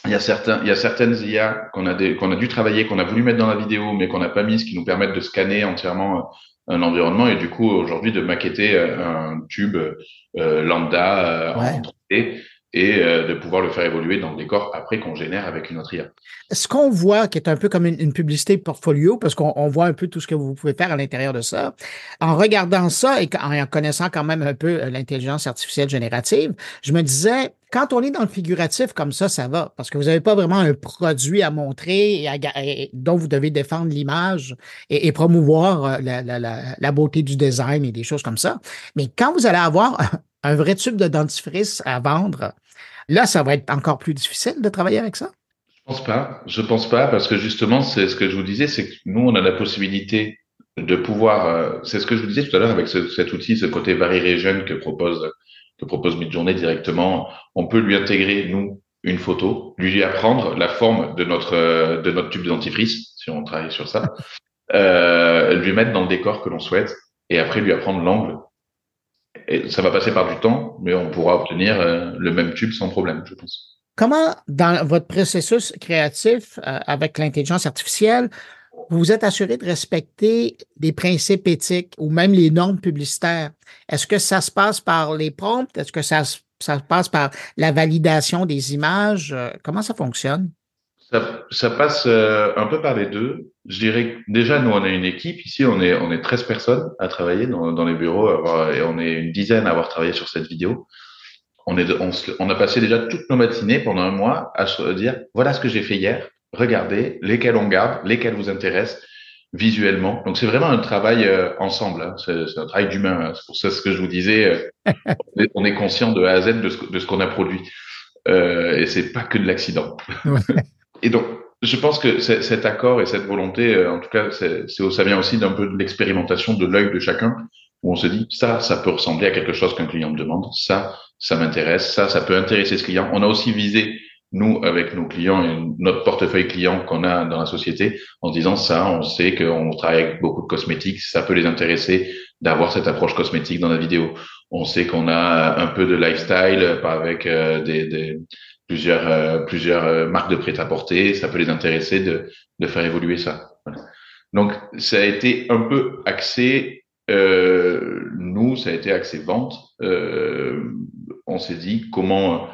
S4: Il y a certains, il y a certaines IA qu'on a des, qu'on a dû travailler, qu'on a voulu mettre dans la vidéo, mais qu'on n'a pas mis, ce qui nous permettent de scanner entièrement euh, un environnement et du coup aujourd'hui de maqueter euh, un tube euh, lambda en 3D et euh, de pouvoir le faire évoluer dans le décor après qu'on génère avec une autre IA.
S1: Ce qu'on voit, qui est un peu comme une, publicité portfolio, parce qu'on voit un peu tout ce que vous pouvez faire à l'intérieur de ça, en regardant ça et en connaissant quand même un peu euh, l'intelligence artificielle générative, je me disais, quand on est dans le figuratif comme ça, ça va, parce que vous n'avez pas vraiment un produit à montrer et, dont vous devez défendre l'image et, promouvoir euh, la, beauté du design et des choses comme ça. Mais quand vous allez avoir un vrai tube de dentifrice à vendre, là, ça va être encore plus difficile de travailler avec ça?
S4: Je pense pas. Je pense pas parce que justement, c'est ce que je vous disais, c'est que nous, on a la possibilité de pouvoir, euh, c'est ce que je vous disais tout à l'heure avec cet outil, ce côté Vary Region que propose, que propose Midjourney directement. On peut lui intégrer, nous, une photo, lui apprendre la forme de notre, de notre tube de dentifrice, si on travaille sur ça, euh, lui mettre dans le décor que l'on souhaite et après lui apprendre l'angle et ça va passer par du temps, mais on pourra obtenir euh, le même tube sans problème, je pense.
S1: Comment, dans votre processus créatif euh, avec l'intelligence artificielle, vous vous êtes assuré de respecter des principes éthiques ou même les normes publicitaires? Est-ce que ça se passe par les prompts? Est-ce que ça, ça passe par la validation des images? Euh, comment ça fonctionne?
S4: Ça, ça passe euh, un peu par les deux. Je dirais déjà, nous, on a une équipe. Ici, on est, on est 13 personnes à travailler dans, dans les bureaux et on est une dizaine à avoir travaillé sur cette vidéo. On, est, on, on a passé déjà toutes nos matinées pendant un mois à se dire, voilà ce que j'ai fait hier. Regardez lesquels on garde, lesquels vous intéressent visuellement. Donc, c'est vraiment un travail euh, ensemble. Hein. C'est un travail d'humain. Hein. C'est pour ça ce que je vous disais. Euh, on est conscient de A à Z de ce, de ce qu'on a produit. Euh, et c'est pas que de l'accident. Et donc, je pense que cet accord et cette volonté, euh, en tout cas, c'est, ça vient aussi d'un peu de l'expérimentation de l'œil de chacun, où on se dit, ça, ça peut ressembler à quelque chose qu'un client me demande, ça, ça m'intéresse, ça, ça peut intéresser ce client. On a aussi visé, nous, avec nos clients et notre portefeuille client qu'on a dans la société, en disant ça, on sait qu'on travaille avec beaucoup de cosmétiques, ça peut les intéresser d'avoir cette approche cosmétique dans la vidéo. On sait qu'on a un peu de lifestyle avec euh, des, des plusieurs, euh, plusieurs euh, marques de prêt-à-porter, ça peut les intéresser de, de faire évoluer ça. Donc, ça a été un peu axé, euh, nous, ça a été axé vente. Euh, on s'est dit comment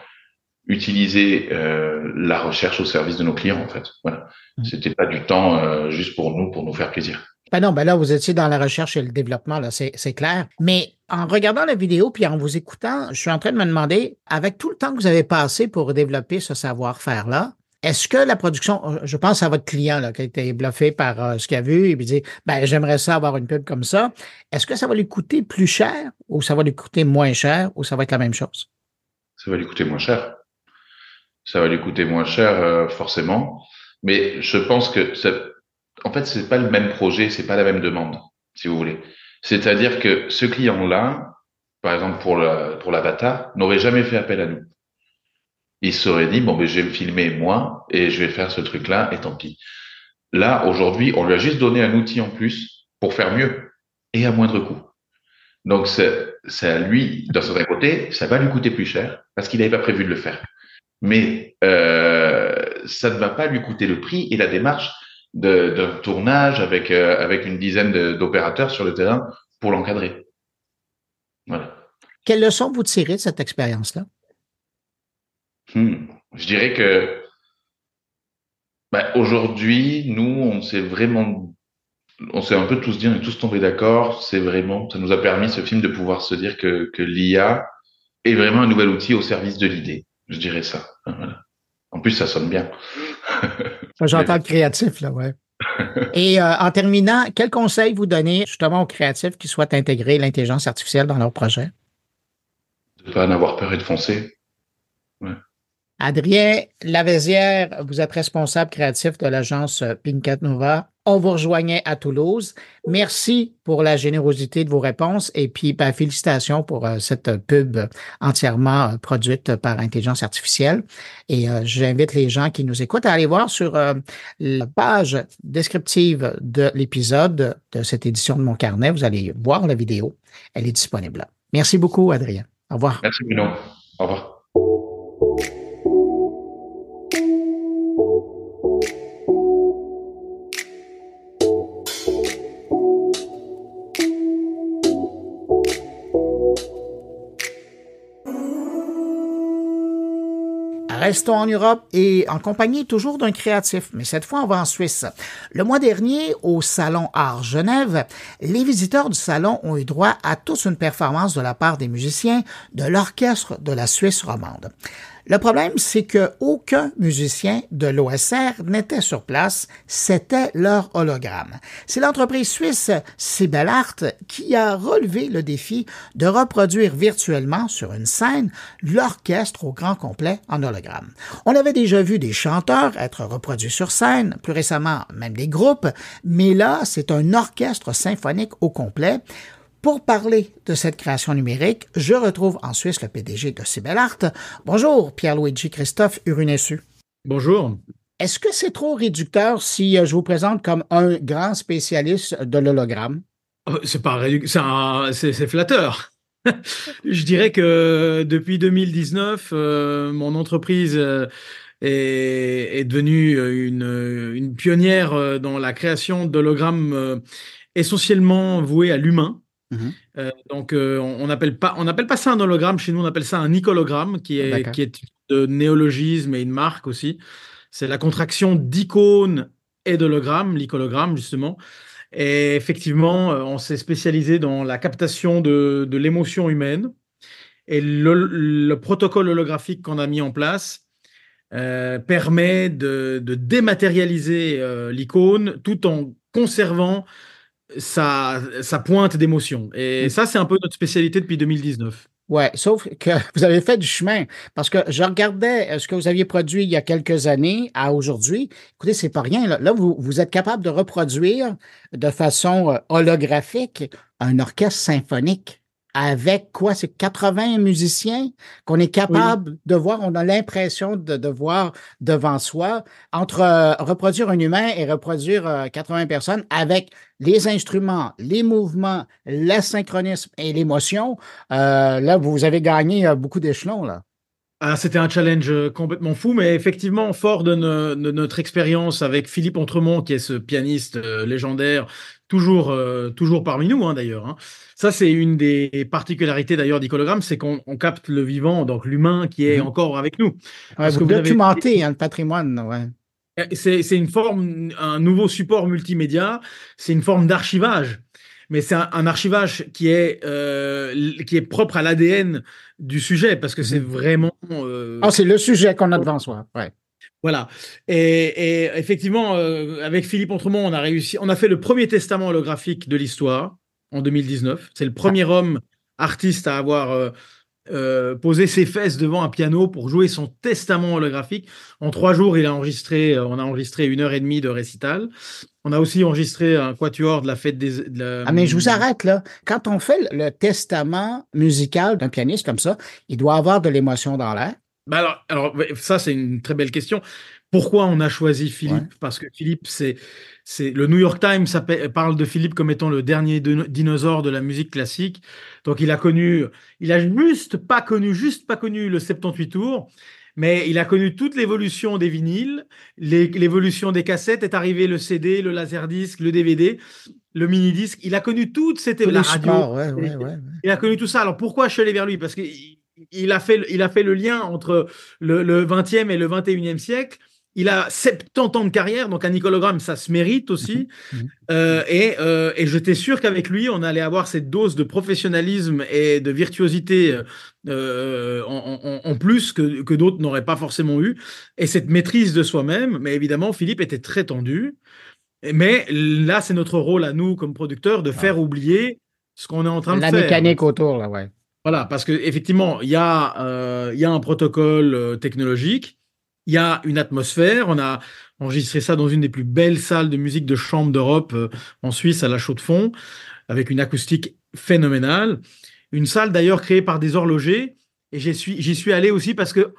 S4: utiliser la recherche au service de nos clients, en fait. Voilà. Mmh. C'était pas du temps juste pour nous, pour nous faire plaisir.
S1: Ben non, ben là, vous étiez dans la recherche et le développement, là, c'est clair. Mais en regardant la vidéo puis en vous écoutant, je suis en train de me demander, avec tout le temps que vous avez passé pour développer ce savoir-faire-là, est-ce que la production, je pense à votre client là, qui a été bluffé par euh, ce qu'il a vu et puis dit ben j'aimerais ça avoir une pub comme ça. Est-ce que ça va lui coûter plus cher ou ça va lui coûter moins cher ou ça va être la même chose?
S4: Ça va lui coûter moins cher. Ça va lui coûter moins cher, euh, forcément. Mais je pense que en fait, c'est pas le même projet, c'est pas la même demande, si vous voulez. C'est-à-dire que ce client-là, par exemple pour pour l'avatar, n'aurait jamais fait appel à nous. Il serait dit, bon, ben, je vais me filmer moi et je vais faire ce truc-là et tant pis. Là, aujourd'hui, on lui a juste donné un outil en plus pour faire mieux et à moindre coût. Donc, c'est à lui, d'un certain côté, ça va lui coûter plus cher parce qu'il n'avait pas prévu de le faire. Mais euh, ça ne va pas lui coûter le prix et la démarche d'un tournage avec, euh, avec une dizaine d'opérateurs sur le terrain pour l'encadrer. Voilà.
S1: Quelle leçon vous tirez de cette expérience-là?
S4: Hmm. Je dirais que bah, aujourd'hui, nous, on s'est vraiment, on s'est un peu tous dit, on est tous tombés d'accord. C'est vraiment, ça nous a permis ce film de pouvoir se dire que, que l'IA est vraiment un nouvel outil au service de l'idée. Je dirais ça. Voilà. En plus, ça sonne bien.
S1: J'entends le créatif, là, ouais. Et euh, en terminant, quel conseil vous donnez justement aux créatifs qui souhaitent intégrer l'intelligence artificielle dans leur projet?
S4: De ne pas en avoir peur et de foncer.
S1: Adrien Lavézière, vous êtes responsable créatif de l'agence Pinkat Nova. On vous rejoignait à Toulouse. Merci pour la générosité de vos réponses et puis ben, félicitations pour euh, cette pub entièrement euh, produite par intelligence artificielle. Et euh, j'invite les gens qui nous écoutent à aller voir sur la page descriptive de l'épisode de cette édition de mon carnet. Vous allez voir la vidéo. Elle est disponible. Merci beaucoup, Adrien. Au revoir.
S4: Merci, Bruno. Au revoir.
S1: Restons en Europe et en compagnie toujours d'un créatif, mais cette fois on va en Suisse. Le mois dernier, au Salon Art Genève, les visiteurs du salon ont eu droit à toute une performance de la part des musiciens de l'orchestre de la Suisse romande. Le problème, c'est que aucun musicien de l'OSR n'était sur place, c'était leur hologramme. C'est l'entreprise suisse Art qui a relevé le défi de reproduire virtuellement sur une scène l'orchestre au grand complet en hologramme. On avait déjà vu des chanteurs être reproduits sur scène, plus récemment même des groupes, mais là, c'est un orchestre symphonique au complet pour parler de cette création numérique, je retrouve en Suisse le PDG de Cybelart. Bonjour, Pierre-Luigi Christophe Urunessu.
S5: Bonjour.
S1: Est-ce que c'est trop réducteur si euh, je vous présente comme un grand spécialiste de l'hologramme?
S5: Oh, c'est pas réducteur, c'est flatteur. je dirais que depuis 2019, euh, mon entreprise euh, est, devenue une, une, pionnière dans la création d'hologrammes essentiellement voués à l'humain. Mmh euh, donc, euh, on n'appelle pas, on n'appelle pas ça un hologramme. Chez nous, on appelle ça un icologramme, qui est, qui est de néologisme et une marque aussi. C'est la contraction d'icône et d'hologramme, l'icologramme justement. Et effectivement, euh, on s'est spécialisé dans la captation de, de l'émotion humaine. Et le, protocole holographique qu'on a mis en place permet de, de dématérialiser l'icône tout en conservant ça, ça pointe d'émotion. Et mm. ça, c'est un peu notre spécialité depuis 2019.
S1: Ouais, sauf que vous avez fait du chemin parce que je regardais euh, ce que vous aviez produit il y a quelques années à aujourd'hui. Écoutez, c'est pas rien. Là, vous, vous êtes capable de reproduire de façon euh, holographique un orchestre symphonique avec quoi? C'est 80 musiciens qu'on est capable de voir. On a l'impression de, voir devant soi. Entre euh, reproduire un humain et reproduire 80 euh, personnes avec les instruments, les mouvements, l'asynchronisme et l'émotion, euh, là, vous avez gagné beaucoup d'échelons, là.
S5: Ah, c'était un challenge complètement fou, mais effectivement, fort de, notre expérience avec Philippe Entremont, qui est ce pianiste légendaire, toujours, toujours parmi nous hein, d'ailleurs. Hein. Ça, c'est une des particularités d'ailleurs d'Icologramme, c'est qu'on capte le vivant, donc l'humain qui est mhm. encore avec nous.
S1: Parce vous, que vous documentez hein, le patrimoine. Ouais.
S5: Eh, c'est une forme, un nouveau support multimédia, c'est une forme d'archivage. Mais c'est un, archivage qui est, euh, qui est propre à l'ADN du sujet, parce que c'est mhm. vraiment.
S1: Euh, ah, c'est le sujet qu'on a devant soi. Ouais.
S5: Voilà. Et, effectivement, euh, avec Philippe Entremont, on a réussi, on a fait le premier testament holographique de l'histoire en 2019. C'est le premier homme artiste à avoir euh, euh, poser ses fesses devant un piano pour jouer son testament holographique. En trois jours, il a enregistré, euh, on a enregistré une heure et demie de récital. On a aussi enregistré un quatuor de la fête des.
S1: Ah, mais je vous arrête là. Quand on fait le testament musical d'un pianiste comme ça, il doit avoir de l'émotion dans l'air.
S5: Bah alors, alors, ça, c'est une très belle question. Pourquoi on a choisi Philippe? Parce que Philippe, c'est, c'est le New York Times parle de Philippe comme étant le dernier dinosaure de la musique classique. Donc il a connu, il a juste pas connu, juste pas connu le 78 tours, mais il a connu toute l'évolution des vinyles, l'évolution des cassettes. Est arrivé le CD, le laserdisc, le DVD, le mini disque. Il a connu toute cette la radio. il a connu tout ça. Alors pourquoi je suis allé vers lui? Parce qu'il a fait, il a fait le lien entre le, le 20e et le 21e siècle. Il a 70 ans de carrière, donc un nicologramme, ça se mérite aussi. Mhm. Mhm. Euh, et, euh, et j'étais sûr qu'avec lui, on allait avoir cette dose de professionnalisme et de virtuosité euh, en, plus que, que d'autres n'auraient pas forcément eu. Et cette maîtrise de soi-même. Mais évidemment, Philippe était très tendu. Mais là, c'est notre rôle à nous, comme producteurs, de faire oublier ce qu'on est en train de
S1: faire.
S5: La
S1: mécanique autour, là, ouais.
S5: Voilà, parce qu'effectivement, il y, a, il y a un protocole technologique il y a une atmosphère. On a enregistré ça dans une des plus belles salles de musique de chambre d'Europe euh, en Suisse, à la Chaux-de-Fonds, avec une acoustique phénoménale. Une salle d'ailleurs créée par des horlogers. Et j'y suis, j'y suis allé aussi parce que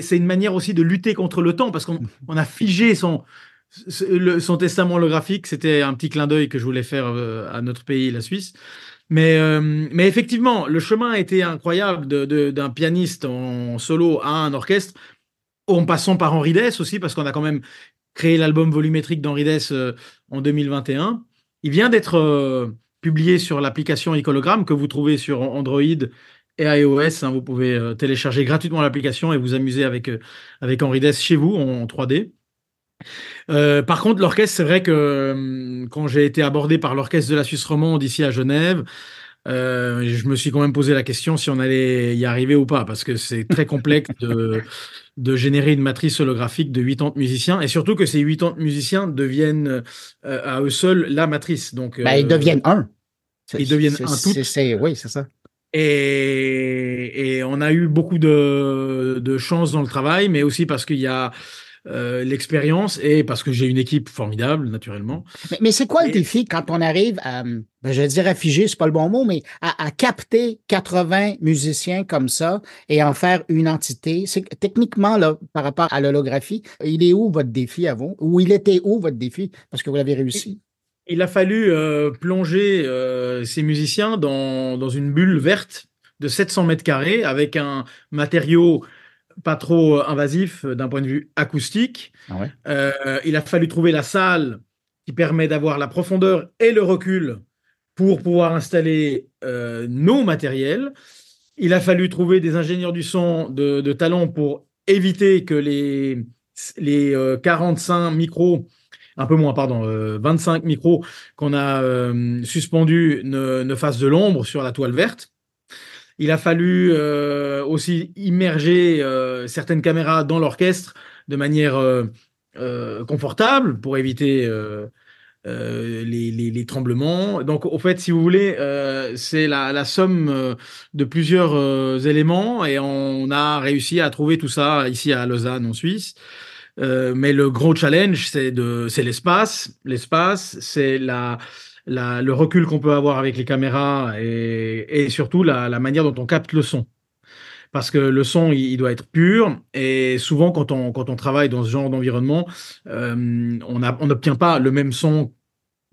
S5: c'est une manière aussi de lutter contre le temps, parce qu'on on a figé son, son testament holographique. C'était un petit clin d'œil que je voulais faire euh, à notre pays, la Suisse. Mais, euh, mais effectivement, le chemin a été incroyable d'un pianiste en solo à un orchestre en passant par Henri Dess aussi, parce qu'on a quand même créé l'album volumétrique d'Henri Dess euh, en 2021. Il vient d'être euh, publié sur l'application Ecologram que vous trouvez sur Android et iOS. Hein. vous pouvez euh, télécharger gratuitement l'application et vous amuser avec, avec Henri Dess chez vous en, 3D. par contre, l'orchestre, c'est vrai que quand j'ai été abordé par l'orchestre de la Suisse romande ici à Genève, je me suis quand même posé la question si on allait y arriver ou pas, parce que c'est très complexe de, de générer une matrice holographique de 80 musiciens et surtout que ces 80 musiciens deviennent euh, à eux seuls la matrice. Donc,
S1: ben, ils deviennent un.
S5: Ils deviennent un tout.
S1: oui, c'est ça.
S5: Et, et, on a eu beaucoup de, de chance dans le travail, mais aussi parce qu'il y a euh, l'expérience et parce que j'ai une équipe formidable, naturellement.
S1: Mais, c'est quoi le défi quand on arrive à, ben, je vais dire à figer, c'est pas le bon mot, mais à, capter 80 musiciens comme ça et en faire une entité? C'est techniquement, là, par rapport à l'holographie, il est où votre défi vous? Ou il était où votre défi? Parce que vous l'avez réussi?
S5: Il a fallu euh, plonger euh, ces musiciens dans, dans une bulle verte de 700 mètres carrés avec un matériau pas trop euh, invasif euh, d'un point de vue acoustique. Ah euh, il a fallu trouver la salle qui permet d'avoir la profondeur et le recul pour pouvoir installer nos matériels. Il a fallu trouver des ingénieurs du son de, talent pour éviter que les, les 45 micros, un peu moins, pardon, 25 micros qu'on a suspendus ne, ne fassent de l'ombre sur la toile verte. Il a fallu euh, aussi immerger euh, certaines caméras dans l'orchestre de manière euh, confortable pour éviter les, tremblements. Donc, au fait, si vous voulez, c'est la, somme de plusieurs éléments et on a réussi à trouver tout ça ici à Lausanne, en Suisse. mais le gros challenge, c'est l'espace. L'espace, c'est la le recul qu'on peut avoir avec les caméras et, surtout la, manière dont on capte le son. Parce que le son, il, doit être pur. Et souvent, quand on, quand on travaille dans ce genre d'environnement, euh, on n'obtient pas le même son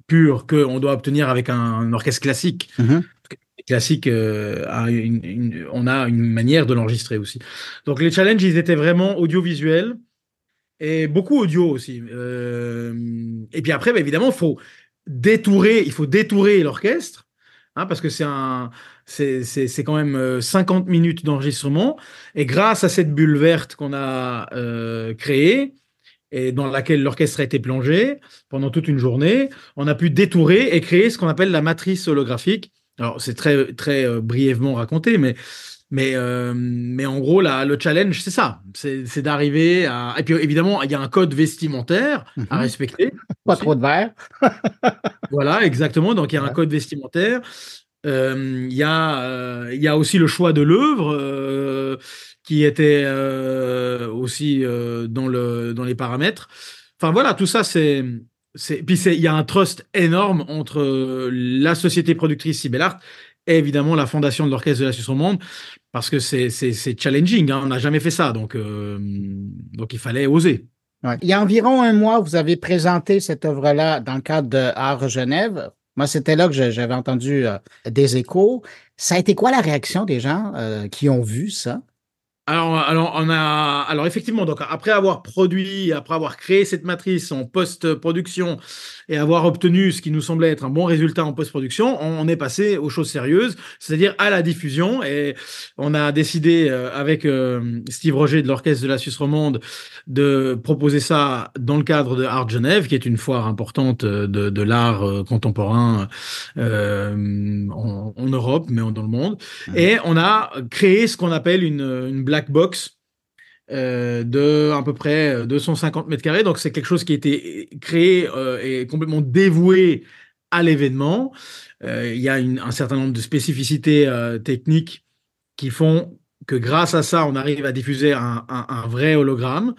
S5: pur qu'on doit obtenir avec un, orchestre classique. Mm-hmm. Classique, euh, on a une manière de l'enregistrer aussi. Donc les challenges, ils étaient vraiment audiovisuels et beaucoup audio aussi. Euh, et puis après, bah, évidemment, il faut, détourer, il faut détourer l'orchestre, hein, parce que c'est un, c'est quand même 50 euh, minutes d'enregistrement. Et grâce à cette bulle verte qu'on a euh, créée, et dans laquelle l'orchestre a été plongé pendant toute une journée, on a pu détourer et créer ce qu'on appelle la matrice holographique. Alors, c'est très, très euh, brièvement raconté, mais mais, euh, mais en gros, là, le challenge, c'est ça. C'est d'arriver à. Et puis, évidemment, il y a un code vestimentaire à mhm. respecter.
S1: Pas trop de verre.
S5: voilà, exactement. Donc, il y a un code vestimentaire. Il y, a, y a aussi le choix de l'œuvre qui était aussi dans, le, dans les paramètres. Enfin voilà, tout ça, c'est. Puis il y a un trust énorme entre la société productrice Sibelart et évidemment la fondation de l'Orchestre de la Suisse romande, parce que c'est challenging, hein. on n'a jamais fait ça, donc, euh, donc il fallait oser.
S1: Il y a environ un mois, vous avez présenté cette œuvre-là dans le cadre de Art Genève. Moi, c'était là que j'avais entendu euh, des échos. Ça a été quoi la réaction des gens euh, qui ont vu ça?
S5: Alors, alors, on a, alors effectivement, donc après avoir produit, après avoir créé cette matrice en post-production et avoir obtenu ce qui nous semblait être un bon résultat en post-production, on, est passé aux choses sérieuses, c'est-à-dire à la diffusion. Et on a décidé euh, avec euh, Steve Roger de l'Orchestre de la Suisse romande de proposer ça dans le cadre de Art Genève, qui est une foire importante de, de l'art euh, contemporain en, Europe, mais dans le monde. Et on a créé ce qu'on appelle une, une black box euh, de à peu près 250 mètres carrés. Donc c'est quelque chose qui a été créé euh, et complètement dévoué à l'événement. Euh, il y a un certain nombre de spécificités techniques qui font que grâce à ça, on arrive à diffuser un, vrai hologramme.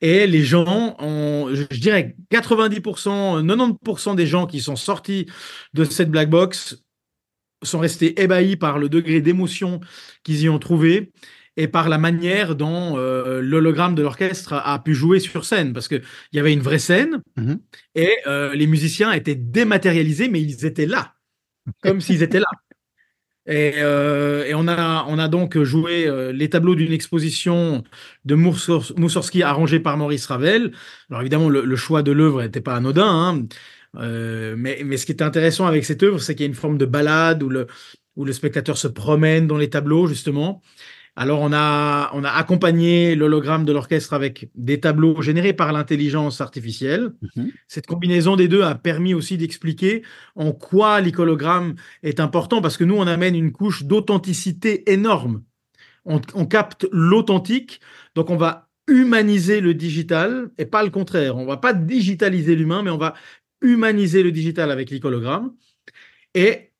S5: Et les gens, ont, je dirais 90%, 90% des gens qui sont sortis de cette black box sont restés ébahis par le degré d'émotion qu'ils y ont trouvé et par la manière dont euh, l'hologramme de l'orchestre a pu jouer sur scène, parce qu'il y avait une vraie scène, mhm. et euh, les musiciens étaient dématérialisés, mais ils étaient là, comme s'ils étaient là. Et, euh, et, on, a, on a donc joué les tableaux d'une exposition de Moussorski arrangée par Maurice Ravel. Alors évidemment, le, choix de l'œuvre n'était pas anodin, hein, mais, mais ce qui est intéressant avec cette œuvre, c'est qu'il y a une forme de balade où le, où le spectateur se promène dans les tableaux, justement. Alors, on a, on a accompagné l'hologramme de l'orchestre avec des tableaux générés par l'intelligence artificielle. Mhm. Cette combinaison des deux a permis aussi d'expliquer en quoi l'icologramme est important, parce que nous, on amène une couche d'authenticité énorme. On, capte l'authentique, donc on va humaniser le digital, et pas le contraire. On va pas digitaliser l'humain, mais on va humaniser le digital avec l'icologramme. Et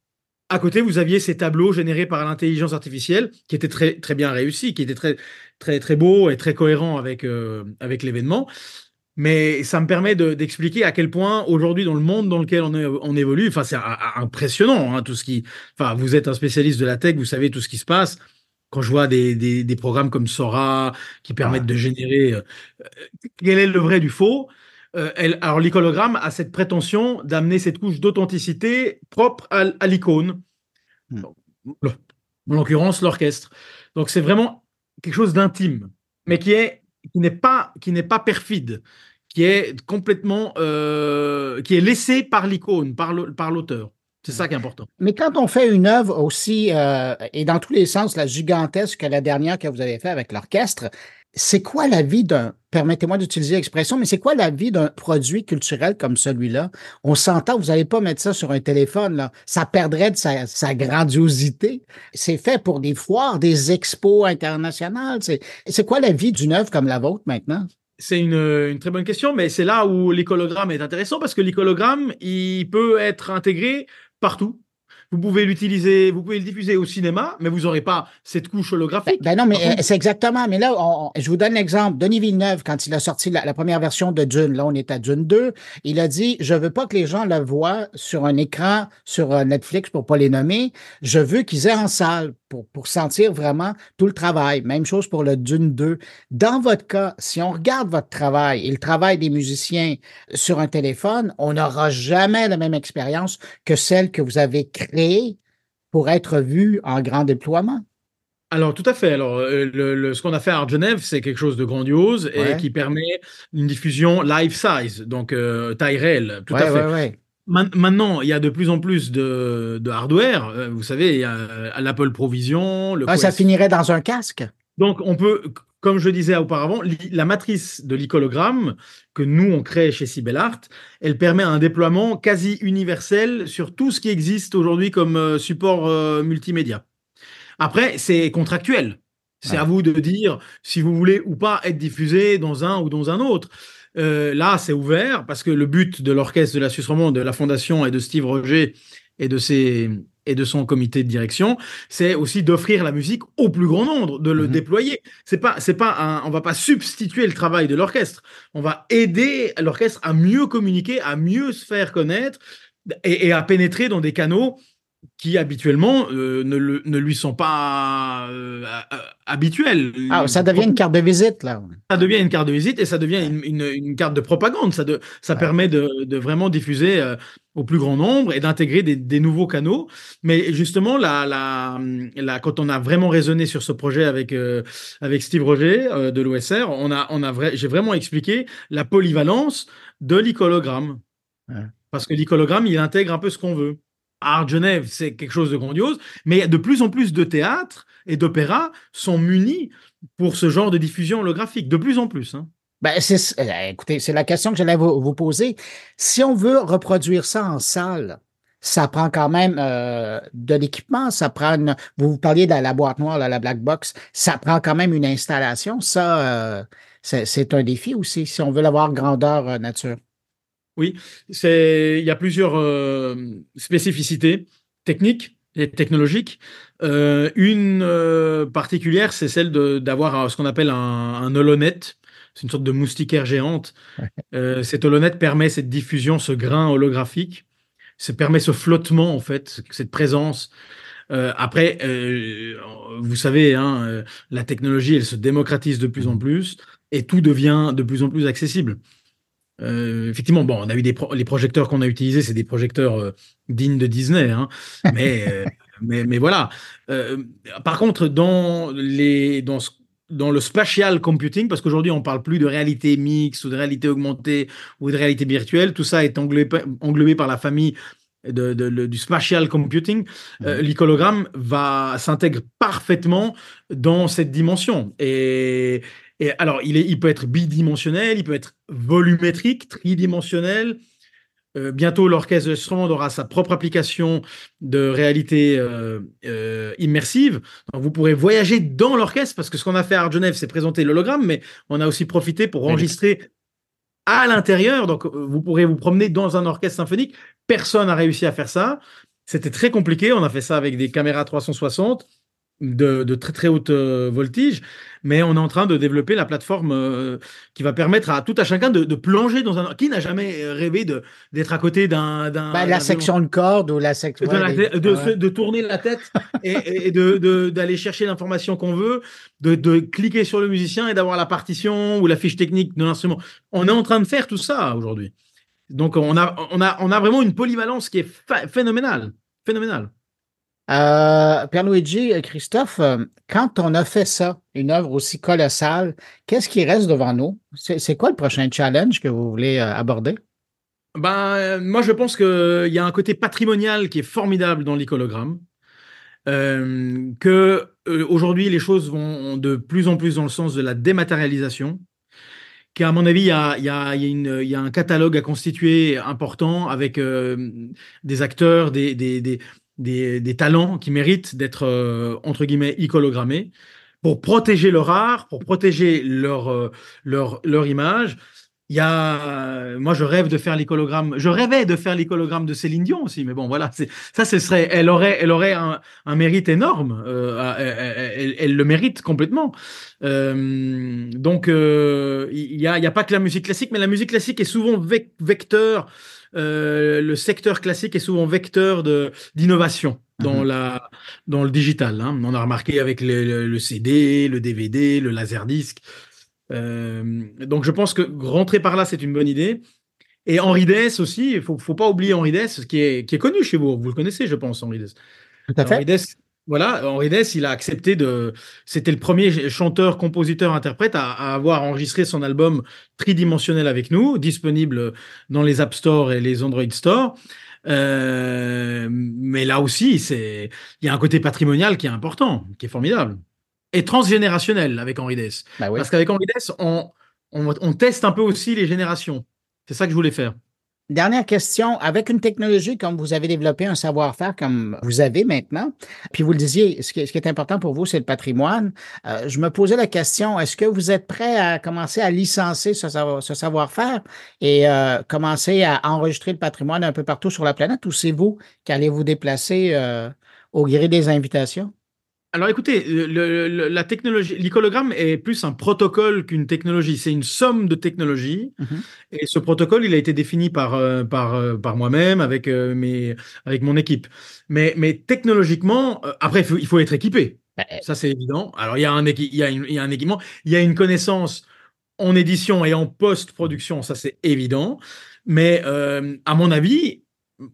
S5: à côté, vous aviez ces tableaux générés par l'intelligence artificielle qui étaient très, très bien réussis, qui étaient très, très, très beaux et très cohérents avec, euh, avec l'événement. Mais ça me permet d'expliquer à quel point aujourd'hui dans le monde dans lequel on, on évolue, enfin c'est impressionnant hein, tout ce qui, enfin vous êtes un spécialiste de la tech, vous savez tout ce qui se passe. Quand je vois des, des, programmes comme Sora qui permettent de générer, euh, quel est le vrai du faux? Euh, alors l'icologramme a cette prétention d'amener cette couche d'authenticité propre à, l'icône, hmm. en l'occurrence l'orchestre. Donc c'est vraiment quelque chose d'intime, mais qui est qui n'est pas qui n'est pas perfide, qui est complètement euh, qui est laissé par l'icône, par l'auteur. C'est ça qui est important.
S1: Mais quand on fait une œuvre aussi, euh, et dans tous les sens, la gigantesque que la dernière que vous avez fait avec l'orchestre, c'est quoi la vie d'un, permettez-moi d'utiliser l'expression, mais c'est quoi la vie d'un produit culturel comme celui-là? On s'entend, vous n'allez pas mettre ça sur un téléphone, là. Ça perdrait de sa, grandiosité. C'est fait pour des foires, des expos internationales. C'est, quoi la vie d'une œuvre comme la vôtre maintenant?
S5: C'est une, une, très bonne question, mais c'est là où l'icologramme est intéressant parce que l'icologramme, il peut être intégré partout. Vous pouvez l'utiliser, vous pouvez le diffuser au cinéma, mais vous n'aurez pas cette couche holographique.
S1: Ben, ben non, mais c'est exactement. Mais là, je vous donne l'exemple. Denis Villeneuve, quand il a sorti la, première version de Dune, là, on est à Dune 2, il a dit Je veux pas que les gens le voient sur un écran, sur euh, Netflix, pour pas les nommer. Je veux qu'ils aient en salle pour, pour sentir vraiment tout le travail. Même chose pour le Dune 2. Dans votre cas, si on regarde votre travail et le travail des musiciens sur un téléphone, on n'aura jamais la même expérience que celle que vous avez créée pour être vue en grand déploiement.
S5: Alors, tout à fait. Alors, euh, le, ce qu'on a fait à Genève, c'est quelque chose de grandiose et qui permet une diffusion live size, donc euh, taille réelle. Tout à fait. Maintenant, il y a de plus en plus de, hardware. Euh, vous savez, il y a euh, l'Apple Provision. Le
S1: ah, ça finirait dans un casque?
S5: Donc, on peut, comme je disais auparavant, la matrice de l'icologramme que nous, on crée chez Art, elle permet un déploiement quasi universel sur tout ce qui existe aujourd'hui comme euh, support multimédia. Après, c'est contractuel. C'est à vous de dire si vous voulez ou pas être diffusé dans un ou dans un autre. Euh, là, c'est ouvert parce que le but de l'orchestre de la Suisse romande, de la fondation et de Steve Roger et de ses, et de son comité de direction, c'est aussi d'offrir la musique au plus grand nombre, de le
S1: Mhm.
S5: déployer. C'est pas, c'est pas un, on va pas substituer le travail de l'orchestre. On va aider l'orchestre à mieux communiquer, à mieux se faire connaître et, et à pénétrer dans des canaux qui habituellement euh, ne, le- ne lui sont pas euh, habituels.
S1: Ah, ça devient une carte de visite, là.
S5: Ça devient une carte de visite et ça devient une, une- une carte de propagande. Ça, de- ça
S1: Ouais.
S5: permet de, de vraiment diffuser euh, au plus grand nombre et d'intégrer des, des nouveaux canaux. Mais justement, la, la, la- quand on a vraiment raisonné sur ce projet avec, avec Steve Roger de l'OSR, on a, on a vrai- j'ai vraiment expliqué la polyvalence de l'icologramme.
S1: Ouais.
S5: Parce que l'icologramme, il intègre un peu ce qu'on veut. Art Genève, c'est quelque chose de grandiose, mais de plus en plus de théâtres et d'opéras sont munis pour ce genre de diffusion holographique, de plus en plus. hein.
S1: Ben, c'est, euh, écoutez, c'est la question que j'allais vous, poser. Si on veut reproduire ça en salle, ça prend quand même euh, de l'équipement, ça prend vous, parliez de la, boîte noire, là, la black box, ça prend quand même une installation. Ça, euh, c'est, un défi aussi, si on veut l'avoir grandeur nature.
S5: Oui, c'est, il y a plusieurs euh, spécificités techniques et technologiques. Euh, une euh, particulière, c'est celle d'avoir ce qu'on appelle un, un holonet. C'est une sorte de moustiquaire géante. Euh, cette holonet permet cette diffusion, ce grain holographique. Ça permet ce flottement, en fait, cette présence. Après, vous savez, hein, la technologie, elle se démocratise de plus en plus et tout devient de plus en plus accessible. Euh, effectivement, bon, on a eu des pro- les projecteurs qu'on a utilisés, c'est des projecteurs euh, dignes de Disney, hein, mais, euh, mais mais voilà. Par contre, dans les dans ce- dans le spatial computing, parce qu'aujourd'hui on parle plus de réalité mixte ou de réalité augmentée ou de réalité virtuelle, tout ça est englobé, englobé par la famille de, du spatial computing. Euh, L'icologramme va s'intègre parfaitement dans cette dimension et et alors, il, est, il peut être bidimensionnel, il peut être volumétrique, tridimensionnel. Euh, bientôt, l'orchestre de Strand aura sa propre application de réalité euh, euh, immersive. Donc, vous pourrez voyager dans l'orchestre, parce que ce qu'on a fait à Art Genève, c'est présenter l'hologramme, mais on a aussi profité pour enregistrer à l'intérieur. Donc, vous pourrez vous promener dans un orchestre symphonique. Personne n'a réussi à faire ça. C'était très compliqué. On a fait ça avec des caméras 360 de, de très très haute euh, voltige, mais on est en train de développer la plateforme euh, qui va permettre à tout à chacun de, de plonger dans un. Qui n'a jamais rêvé de d'être à côté d'un d'un
S1: la section de corde ou la section.
S5: de,
S1: ouais,
S5: de,
S1: ouais.
S5: de tourner la tête et, et d'aller chercher l'information qu'on veut, de, de cliquer sur le musicien et d'avoir la partition ou la fiche technique de l'instrument. On est en train de faire tout ça aujourd'hui. Donc on a on a on a vraiment une polyvalence qui est phénoménale, phénoménale.
S1: Euh, Pierluigi, euh, Christophe, euh, quand on a fait ça, une œuvre aussi colossale, qu'est-ce qui reste devant nous? C'est quoi le prochain challenge que vous voulez euh, aborder?
S5: Ben, moi, je pense qu'il y a un côté patrimonial qui est formidable dans l'icologramme. Euh, que aujourd'hui, les choses vont de plus en plus dans le sens de la dématérialisation. Qu'à mon avis, il y a, un catalogue à constituer important avec des acteurs, des, des, talents qui méritent d'être, euh, entre guillemets, icologrammés pour protéger leur art, pour protéger leur, euh, leur, leur image. Il y a, moi, je rêve de faire l'icologramme. Je rêvais de faire l'icologramme de Céline Dion aussi, mais bon, voilà, ça, ce serait, elle aurait, elle aurait un, mérite énorme. euh, elle, le mérite complètement. Donc, il y a, y a pas que la musique classique, mais la musique classique est souvent vec- vecteur. Euh, le secteur classique est souvent vecteur d'innovation dans
S1: Mhm.
S5: la dans le digital. hein. On a remarqué avec le, le- le CD, le DVD, le laserdisc. Euh, donc je pense que rentrer par là, c'est une bonne idée. Et Henri Dess aussi, il faut, faut pas oublier Henri Dess, qui est, qui est connu chez vous. Vous le connaissez, je pense, Henri Dess.
S1: Tout à fait.
S5: Henri Dess, voilà, Henri Dess, il a accepté de. C'était le premier chanteur, compositeur, interprète à, à avoir enregistré son album tridimensionnel avec nous, disponible dans les App Store et les Android Store. Euh, mais là aussi, c'est il y a un côté patrimonial qui est important, qui est formidable. Et transgénérationnel avec Henri Dess.
S1: Ben oui.
S5: Parce qu'avec Henri Dess, on, on, on teste un peu aussi les générations. C'est ça que je voulais faire.
S1: Dernière question. Avec une technologie comme vous avez développé un savoir-faire comme vous avez maintenant, puis vous le disiez, ce qui, est, important pour vous, c'est le patrimoine. Euh, je me posais la question, est-ce que vous êtes prêt à commencer à licencer ce, savoir-faire et euh, commencer à enregistrer le patrimoine un peu partout sur la planète ou c'est vous qui allez vous déplacer euh, au gré des invitations?
S5: Alors écoutez, la technologie, l'icologramme est plus un protocole qu'une technologie. C'est une somme de technologies. Mhm. Et ce protocole, il a été défini par, euh, par, euh, par moi-même avec, euh, mes, avec mon équipe. Mais, mais technologiquement, après, il faut, être équipé. Ben, Ça, c'est évident. Alors, il y, a un, il, y a il y a un équipement, il y a une connaissance en édition et en post-production, ça, c'est évident. Mais à mon avis,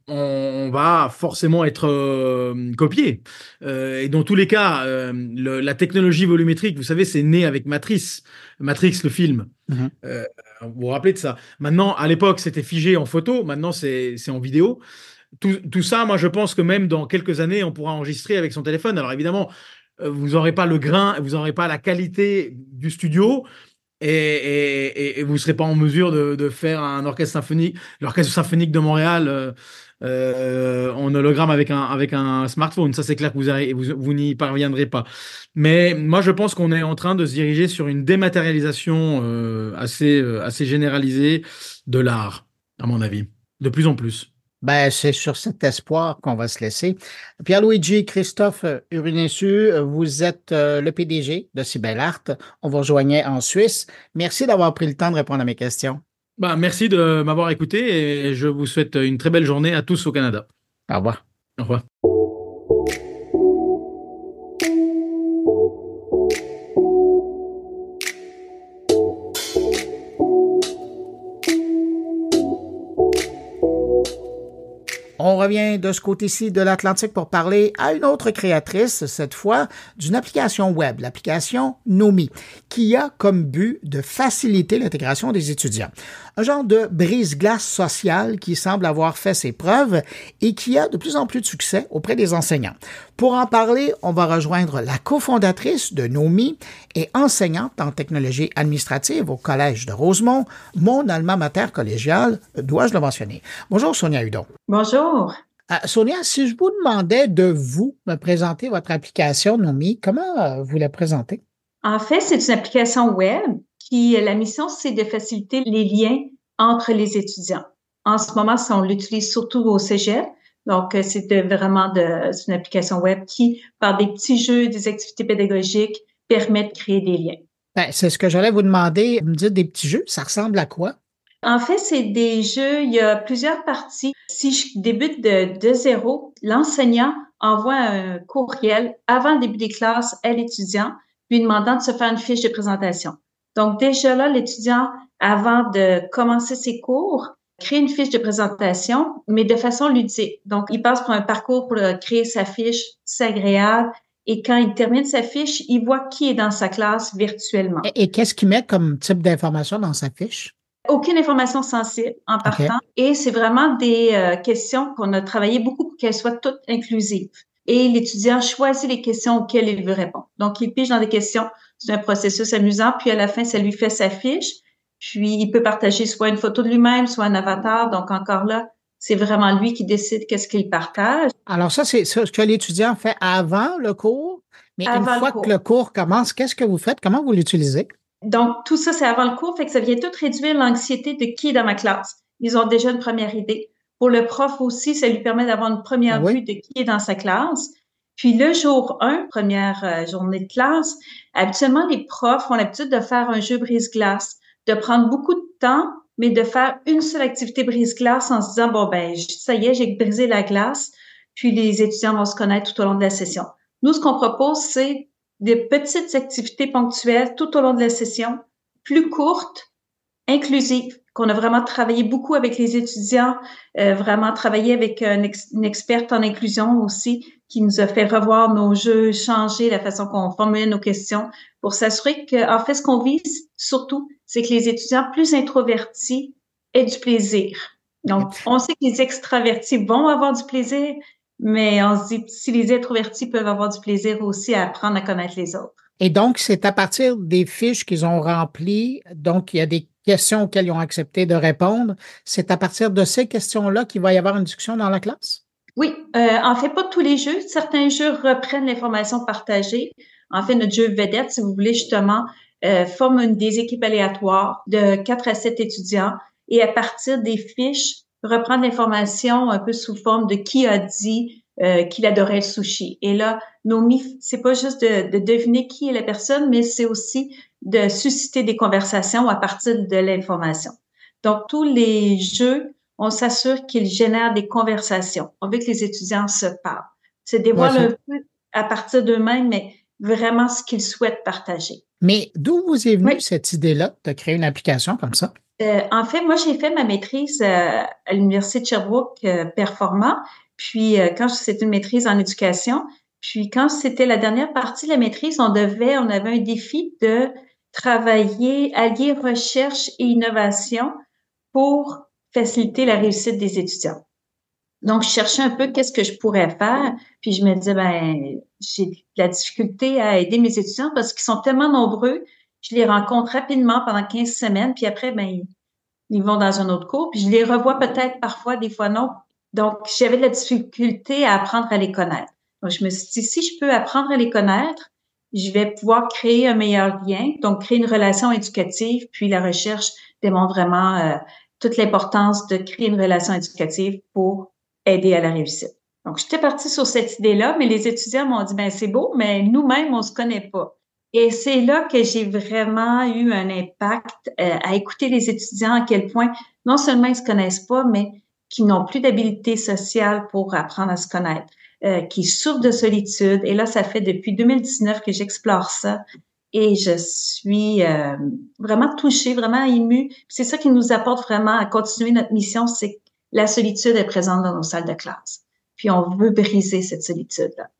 S5: on va forcément être euh, copié. Euh, et dans tous les cas, euh, la technologie volumétrique, vous savez, c'est né avec Matrix, Matrix le film. Mhm. vous vous rappelez de ça Maintenant, à l'époque, c'était figé en photo, maintenant c'est en vidéo. Tout, tout, ça, moi, je pense que même dans quelques années, on pourra enregistrer avec son téléphone. Alors évidemment, vous n'aurez pas le grain, vous n'aurez pas la qualité du studio, et, vous ne serez pas en mesure de, faire un orchestre symphonique, l'orchestre symphonique de Montréal euh, euh, en hologramme avec un, avec un smartphone. Ça, c'est clair que vous, n'y parviendrez pas. Mais moi, je pense qu'on est en train de se diriger sur une dématérialisation euh, assez, assez généralisée de l'art, à mon avis, de plus en plus.
S1: Ben, c'est sur cet espoir qu'on va se laisser. Pierre-Luigi Christophe Urinessu, vous êtes euh, le PDG de Cybelle Art. On vous rejoignait en Suisse. Merci d'avoir pris le temps de répondre à mes questions.
S5: Ben, merci de m'avoir écouté et je vous souhaite une très belle journée à tous au Canada.
S1: Au revoir.
S5: Au revoir.
S1: On revient de ce côté-ci de l'Atlantique pour parler à une autre créatrice, cette fois d'une application web, l'application Nomi, qui a comme but de faciliter l'intégration des étudiants. Un genre de brise-glace sociale qui semble avoir fait ses preuves et qui a de plus en plus de succès auprès des enseignants. Pour en parler, on va rejoindre la cofondatrice de Nomi et enseignante en technologie administrative au Collège de Rosemont, mon alma mater collégial, dois-je le mentionner. Bonjour Sonia Hudon.
S6: Bonjour.
S1: Euh, Sonia, si je vous demandais de vous me présenter votre application Nomi, comment euh, vous la présentez?
S6: En fait, c'est une application web qui, la mission, c'est de faciliter les liens entre les étudiants. En ce moment, on l'utilise surtout au cégep, donc, euh, c'est vraiment de, une application web qui, par des petits jeux, des activités pédagogiques, permet de créer des liens.
S1: Ben, c'est ce que j'allais vous demander. Vous me dites des petits jeux, ça ressemble à quoi?
S6: En fait, c'est des jeux, il y a plusieurs parties. Si je débute de, de zéro, l'enseignant envoie un courriel avant le début des classes à l'étudiant, lui demandant de se faire une fiche de présentation. Donc, déjà là, l'étudiant, avant de commencer ses cours, créer une fiche de présentation, mais de façon ludique. Donc, il passe par un parcours pour créer sa fiche, c'est agréable. Et quand il termine sa fiche, il voit qui est dans sa classe virtuellement.
S1: Et, qu'est-ce qu'il met comme type d'information dans sa fiche?
S6: Aucune information sensible en partant. Et c'est vraiment des euh, questions qu'on a travaillé beaucoup pour qu'elles soient toutes inclusives. Et l'étudiant choisit les questions auxquelles il veut répondre. Donc, il pige dans des questions. C'est un processus amusant. Puis, à la fin, ça lui fait sa fiche. Puis, il peut partager soit une photo de lui-même, soit un avatar. Donc, encore là, c'est vraiment lui qui décide qu'est-ce qu'il partage.
S1: Alors, ça, c'est ce que l'étudiant fait avant le cours. Mais une fois que le cours commence, qu'est-ce que vous faites? Comment vous l'utilisez?
S6: Donc, tout ça, c'est avant le cours. Fait que ça vient tout réduire l'anxiété de qui est dans ma classe. Ils ont déjà une première idée. Pour le prof aussi, ça lui permet d'avoir une première ah vue de qui est dans sa classe. Puis le jour 1, première euh, journée de classe, habituellement, les profs ont l'habitude de faire un jeu brise-glace de prendre beaucoup de temps, mais de faire une seule activité brise-glace en se disant, bon, ben, ça y est, j'ai brisé la glace, puis les étudiants vont se connaître tout au long de la session. Nous, ce qu'on propose, c'est des petites activités ponctuelles tout au long de la session, plus courtes, inclusives, qu'on a vraiment travaillé beaucoup avec les étudiants, euh, vraiment travaillé avec une experte en inclusion aussi, qui nous a fait revoir nos jeux, changer la façon qu'on formulait nos questions pour s'assurer que, en fait, ce qu'on vise surtout, c'est que les étudiants plus introvertis aient du plaisir. Donc, on sait que les extravertis vont avoir du plaisir, mais on se dit, si les introvertis peuvent avoir du plaisir aussi à apprendre à connaître les autres.
S1: Et donc, c'est à partir des fiches qu'ils ont remplies. Donc, il y a des questions auxquelles ils ont accepté de répondre. C'est à partir de ces questions-là qu'il va y avoir une discussion dans la classe?
S6: Oui, euh, en fait, pas tous les jeux. Certains jeux reprennent l'information partagée. En fait, notre jeu vedette, si vous voulez, justement, euh, forme des équipes aléatoires de 4 à 7 étudiants et à partir des fiches, reprendre l'information un peu sous forme de qui a dit euh, qu'il adorait le sushi. Et là, Nomi, c'est pas juste de, de, deviner qui est la personne, mais c'est aussi de susciter des conversations à partir de l'information. Donc, tous les jeux, on s'assure qu'ils génèrent des conversations. On veut que les étudiants se parlent. C'est dévoile un peu à partir d'eux-mêmes, mais vraiment ce qu'ils souhaitent partager.
S1: Mais d'où vous est venue cette idée-là de créer une application comme ça?
S6: Euh, en fait, moi, j'ai fait ma maîtrise euh, à l'Université de Sherbrooke euh, Performant. Puis, quand c'était une maîtrise en éducation, puis quand c'était la dernière partie de la maîtrise, on devait, on avait un défi de travailler, allier recherche et innovation pour faciliter la réussite des étudiants. Donc, je cherchais un peu qu'est-ce que je pourrais faire, puis je me disais, ben, j'ai de la difficulté à aider mes étudiants parce qu'ils sont tellement nombreux, je les rencontre rapidement pendant 15 semaines, puis après, ben, ils vont dans un autre cours, puis je les revois peut-être parfois, des fois non. Donc, j'avais de la difficulté à apprendre à les connaître. Donc, je me suis dit, si je peux apprendre à les connaître, je vais pouvoir créer un meilleur lien, donc créer une relation éducative, puis la recherche démontre vraiment euh, toute l'importance de créer une relation éducative pour aider à la réussite. Donc, j'étais partie sur cette idée-là, mais les étudiants m'ont dit, ben c'est beau, mais nous-mêmes, on se connaît pas. Et c'est là que j'ai vraiment eu un impact euh, à écouter les étudiants à quel point non seulement ils se connaissent pas, mais qui n'ont plus d'habilité sociale pour apprendre à se connaître, euh, qui souffrent de solitude. Et là, ça fait depuis 2019 que j'explore ça. Et je suis euh, vraiment touchée, vraiment émue. C'est ça qui nous apporte vraiment à continuer notre mission, c'est que la solitude est présente dans nos salles de classe. Puis on veut briser cette solitude-là.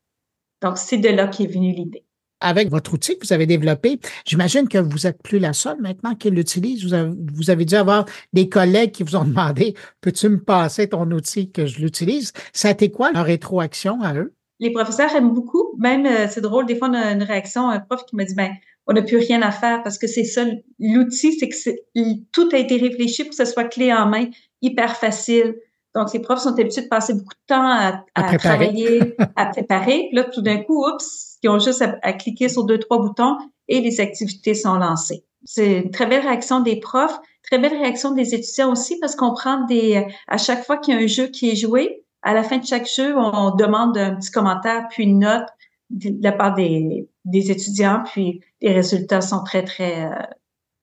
S6: Donc, c'est de là qu'est venue l'idée
S1: avec votre outil que vous avez développé, j'imagine que vous êtes plus la seule maintenant qui l'utilise. Vous avez, vous avez dû avoir des collègues qui vous ont demandé Peux-tu me passer ton outil que je l'utilise? Ça a été quoi leur rétroaction à eux?
S6: Les professeurs aiment beaucoup. Même, euh, c'est drôle, des fois, on a une réaction, un prof qui me dit ben, on n'a plus rien à faire parce que c'est ça. L'outil, c'est que tout a été réfléchi pour que ce soit clé en main, hyper facile. Donc, les profs sont habitués de passer beaucoup de temps à, à, travailler, à préparer. Puis là, tout d'un coup, oups, ils ont juste à, cliquer sur deux, trois boutons et les activités sont lancées. C'est une très belle réaction des profs, très belle réaction des étudiants aussi parce qu'on prend des, à chaque fois qu'il y a un jeu qui est joué, à la fin de chaque jeu, on demande un petit commentaire puis une note de la part des, des étudiants, puis les résultats sont très, très, euh,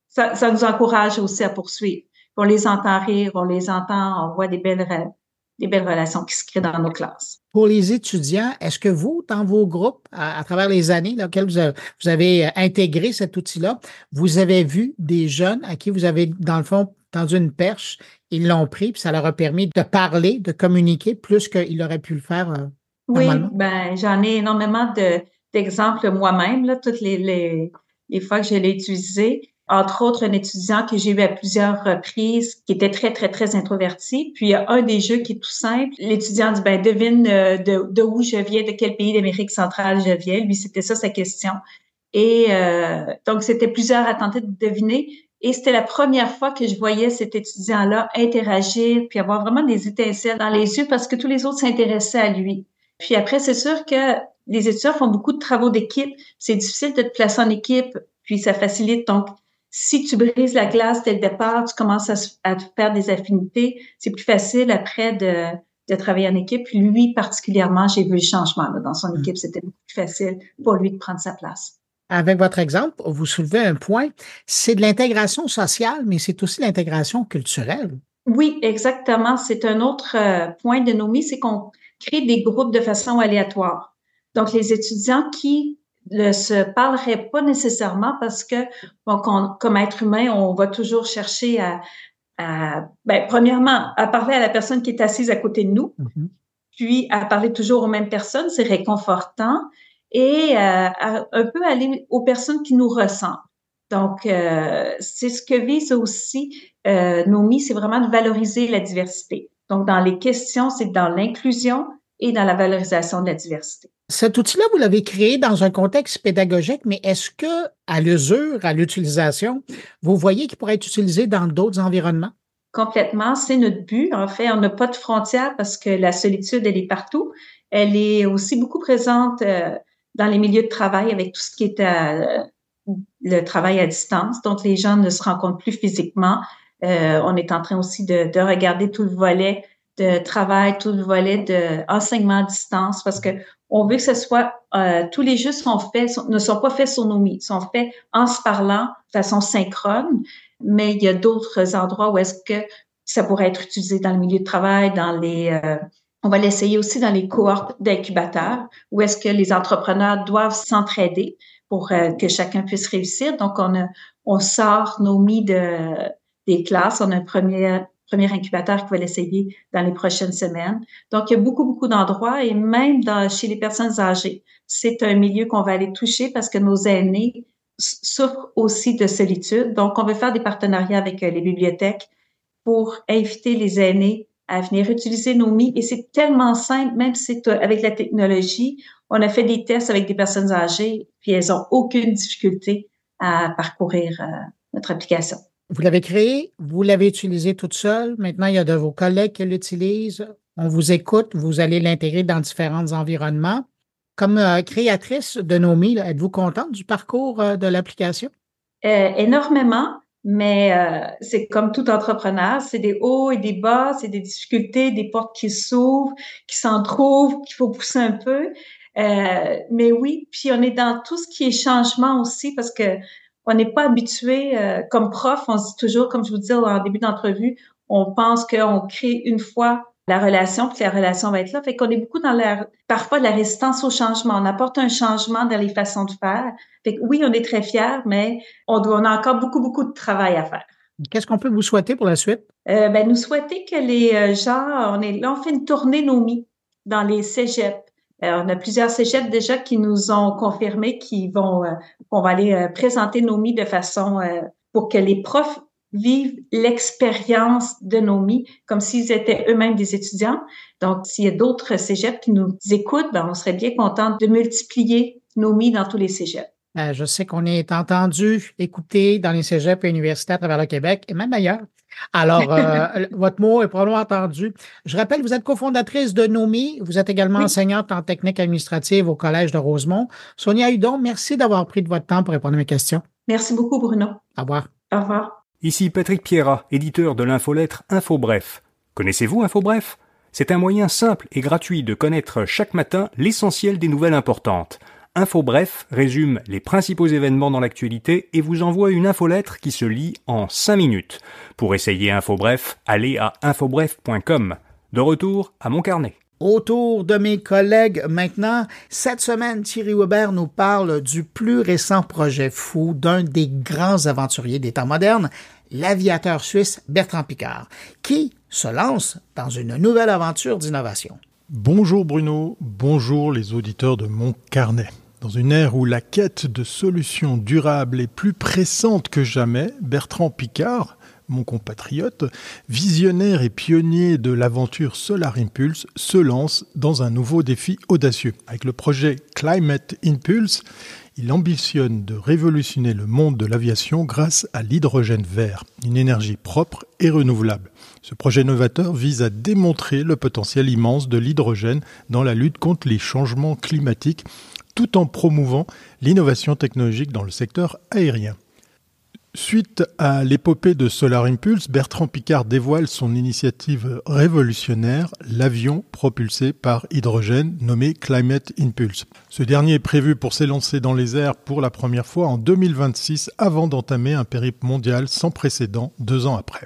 S6: ça, ça nous encourage aussi à poursuivre on les entend rire, on les entend, on voit des belles, des belles relations qui se créent dans nos classes.
S1: Pour les étudiants, est-ce que vous, dans vos groupes, à, travers les années dans lesquelles vous avez, vous avez euh, intégré cet outil-là, vous avez vu des jeunes à qui vous avez, dans le fond, tendu une perche, ils l'ont pris, puis ça leur a permis de parler, de communiquer plus qu'ils auraient pu le faire euh,
S6: oui, ben j'en ai énormément d'exemples moi-même, là, toutes les, les, les fois que je l'ai utilisé entre autres un étudiant que j'ai eu à plusieurs reprises qui était très, très, très introverti. Puis il y a un des jeux qui est tout simple. L'étudiant dit, ben devine euh, de, de, où je viens, de quel pays d'Amérique centrale je viens. Lui, c'était ça sa question. Et euh, donc, c'était plusieurs à tenter de deviner. Et c'était la première fois que je voyais cet étudiant-là interagir, puis avoir vraiment des étincelles dans les yeux parce que tous les autres s'intéressaient à lui. Puis après, c'est sûr que les étudiants font beaucoup de travaux d'équipe. C'est difficile de te placer en équipe, puis ça facilite. Donc, si tu brises la glace dès le départ, tu commences à, te faire des affinités, c'est plus facile après de, de travailler en équipe. Lui, particulièrement, j'ai vu le changement dans son mm. équipe. C'était beaucoup plus facile pour lui de prendre sa place.
S1: Avec votre exemple, vous soulevez un point, c'est de l'intégration sociale, mais c'est aussi l'intégration culturelle.
S6: Oui, exactement. C'est un autre euh, point de nos c'est qu'on crée des groupes de façon aléatoire. Donc, les étudiants qui ne se parlerait pas nécessairement parce que, bon, comme être humain, on va toujours chercher à, à ben, premièrement, à parler à la personne qui est assise à côté de nous, mm-hmm. puis à parler toujours aux mêmes personnes, c'est réconfortant, et euh, à un peu aller aux personnes qui nous ressemblent. Donc, euh, c'est ce que vise aussi euh, Nomi, c'est vraiment de valoriser la diversité. Donc, dans les questions, c'est dans l'inclusion, et dans la valorisation de la diversité.
S1: Cet outil-là, vous l'avez créé dans un contexte pédagogique, mais est-ce que, à l'usure, à l'utilisation, vous voyez qu'il pourrait être utilisé dans d'autres environnements?
S6: Complètement, c'est notre but. En fait, on n'a pas de frontières parce que la solitude, elle est partout. Elle est aussi beaucoup présente euh, dans les milieux de travail avec tout ce qui est euh, le travail à distance. Donc, les gens ne se rencontrent plus physiquement. Euh, on est en train aussi de, de, regarder tout le volet de travail, tout le volet d'enseignement à distance parce que on veut que ce soit tous les jeux sont faits ne sont pas faits sur nos mis, sont faits en se parlant de façon synchrone mais il y a d'autres endroits où est-ce que ça pourrait être utilisé dans le milieu de travail, dans les euh, on va l'essayer aussi dans les cohortes d'incubateurs, où est-ce que les entrepreneurs doivent s'entraider pour euh, que chacun puisse réussir. Donc, on, sort nos mis de, des classes. On a un premier, premier incubateur qui va l'essayer dans les prochaines semaines. Donc, il y a beaucoup, beaucoup d'endroits et même chez les personnes âgées, c'est un milieu qu'on va aller toucher parce que nos aînés souffrent aussi de solitude. Donc, on veut faire des partenariats avec euh, les bibliothèques pour inviter les aînés à venir utiliser nos MI. Et c'est tellement simple, même si c'est euh, avec la technologie. On a fait des tests avec des personnes âgées, puis elles ont aucune difficulté à parcourir euh, notre application.
S1: Vous l'avez créé, vous l'avez utilisé toute seule. Maintenant, il y a de vos collègues qui l'utilisent. On vous écoute, vous allez l'intégrer dans différents environnements. Comme euh, créatrice de Nomi, êtes-vous contente du parcours euh, de l'application?
S6: Énormément, mais c'est comme tout entrepreneur, c'est des hauts et des bas, c'est des difficultés, des portes qui s'ouvrent, qui s'en trouvent, qu'il faut pousser un peu. mais oui, puis on est dans tout ce qui est changement aussi parce que on n'est pas habitué comme prof, on se dit toujours, comme je vous disais en début d'entrevue, on pense qu'on crée une fois la relation, puis la relation va être là. Fait qu'on est beaucoup dans la, parfois de la résistance au changement. On apporte un changement dans les façons de faire. Fait que oui, on est très fiers, mais on, doit, on a encore beaucoup, beaucoup de travail à faire.
S1: Qu'est-ce qu'on peut vous souhaiter pour la suite?
S6: Euh, ben, nous souhaiter que les euh, gens, on est là, on fait une tournée NOMI dans les cégeps. Euh, on a plusieurs cégeps déjà qui nous ont confirmé qu'ils vont, euh, qu'on va aller présenter NOMI de façon pour que les profs vivent l'expérience de Nomi comme s'ils étaient eux-mêmes des étudiants. Donc, s'il y a d'autres cégeps qui nous écoutent, ben, on serait bien content de multiplier Nomi dans tous les cégeps.
S1: Ben, je sais qu'on est entendu, écouté dans les cégeps et universités à travers le Québec et même ailleurs. Alors, euh, votre mot est probablement entendu. Je rappelle, vous êtes cofondatrice de Nomi. Vous êtes également enseignante en technique administrative au Collège de Rosemont. Sonia Hudon, merci d'avoir pris de votre temps pour répondre à mes questions.
S6: Merci beaucoup, Bruno.
S1: Au revoir.
S6: Au revoir.
S7: Ici Patrick Pierrat, éditeur de l'infolettre InfoBref. Connaissez-vous InfoBref? C'est un moyen simple et gratuit de connaître chaque matin l'essentiel des nouvelles importantes. InfoBref résume les principaux événements dans l'actualité et vous envoie une infolettre qui se lit en 5 minutes. Pour essayer InfoBref, allez à infobref.com. De retour à mon carnet.
S1: Autour de mes collègues maintenant, cette semaine, Thierry Weber nous parle du plus récent projet fou d'un des grands aventuriers des temps modernes, l'aviateur suisse Bertrand Picard, qui se lance dans une nouvelle aventure d'innovation.
S8: Bonjour Bruno, bonjour les auditeurs de mon carnet. Dans une ère où la quête de solutions durables est plus pressante que jamais, Bertrand Picard, mon compatriote, visionnaire et pionnier de l'aventure Solar Impulse, se lance dans un nouveau défi audacieux. Avec le projet Climate Impulse, il ambitionne de révolutionner le monde de l'aviation grâce à l'hydrogène vert, une énergie propre et renouvelable. Ce projet novateur vise à démontrer le potentiel immense de l'hydrogène dans la lutte contre les changements climatiques tout en promouvant l'innovation technologique dans le secteur aérien. Suite à l'épopée de Solar Impulse, Bertrand Picard dévoile son initiative révolutionnaire, l'avion propulsé par hydrogène nommé Climate Impulse. Ce dernier est prévu pour s'élancer dans les airs pour la première fois en 2026 avant d'entamer un périple mondial sans précédent deux ans après.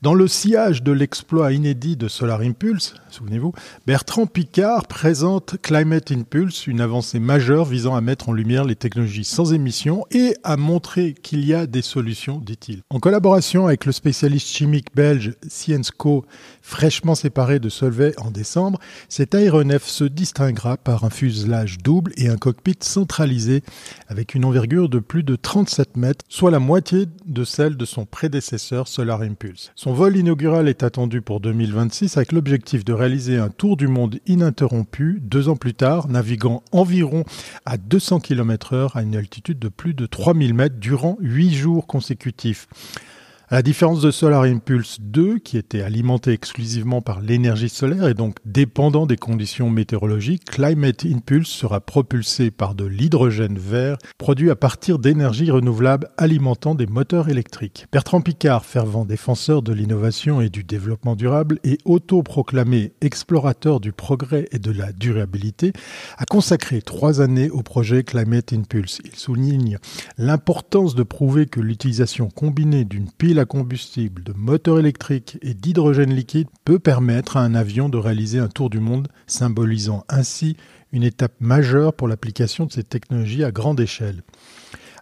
S8: Dans le sillage de l'exploit inédit de Solar Impulse, souvenez-vous, Bertrand Picard présente Climate Impulse, une avancée majeure visant à mettre en lumière les technologies sans émissions et à montrer qu'il y a des solution, dit-il. En collaboration avec le spécialiste chimique belge Ciensco, fraîchement séparé de Solvay en décembre, cet aéronef se distinguera par un fuselage double et un cockpit centralisé avec une envergure de plus de 37 mètres, soit la moitié de celle de son prédécesseur Solar Impulse. Son vol inaugural est attendu pour 2026 avec l'objectif de réaliser un tour du monde ininterrompu deux ans plus tard, naviguant environ à 200 km heure à une altitude de plus de 3000 mètres durant 8 jours consécutifs. À la différence de Solar Impulse 2, qui était alimenté exclusivement par l'énergie solaire et donc dépendant des conditions météorologiques, Climate Impulse sera propulsé par de l'hydrogène vert produit à partir d'énergie renouvelable alimentant des moteurs électriques. Bertrand Picard, fervent défenseur de l'innovation et du développement durable et autoproclamé explorateur du progrès et de la durabilité, a consacré trois années au projet Climate Impulse. Il souligne l'importance de prouver que l'utilisation combinée d'une pile à combustible, de moteur électrique et d'hydrogène liquide peut permettre à un avion de réaliser un tour du monde, symbolisant ainsi une étape majeure pour l'application de ces technologies à grande échelle.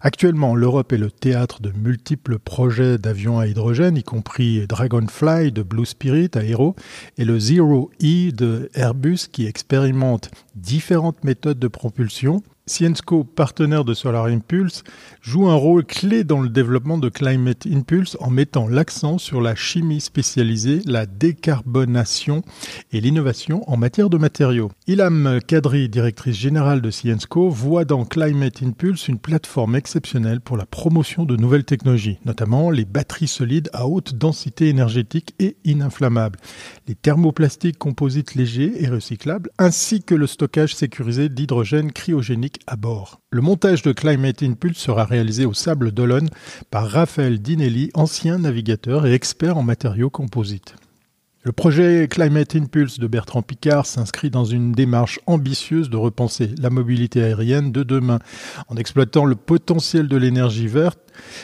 S8: Actuellement, l'Europe est le théâtre de multiples projets d'avions à hydrogène, y compris Dragonfly de Blue Spirit Aero et le Zero E de Airbus qui expérimente différentes méthodes de propulsion Ciensco, partenaire de Solar Impulse, joue un rôle clé dans le développement de Climate Impulse en mettant l'accent sur la chimie spécialisée, la décarbonation et l'innovation en matière de matériaux. Ilham Kadri, directrice générale de Ciensco, voit dans Climate Impulse une plateforme exceptionnelle pour la promotion de nouvelles technologies, notamment les batteries solides à haute densité énergétique et ininflammables, les thermoplastiques composites légers et recyclables, ainsi que le stockage sécurisé d'hydrogène cryogénique bord. Le montage de Climate Impulse sera réalisé au Sable d'Olonne par Raphaël Dinelli, ancien navigateur et expert en matériaux composites. Le projet Climate Impulse de Bertrand Picard s'inscrit dans une démarche ambitieuse de repenser la mobilité aérienne de demain. En exploitant le potentiel de l'énergie verte,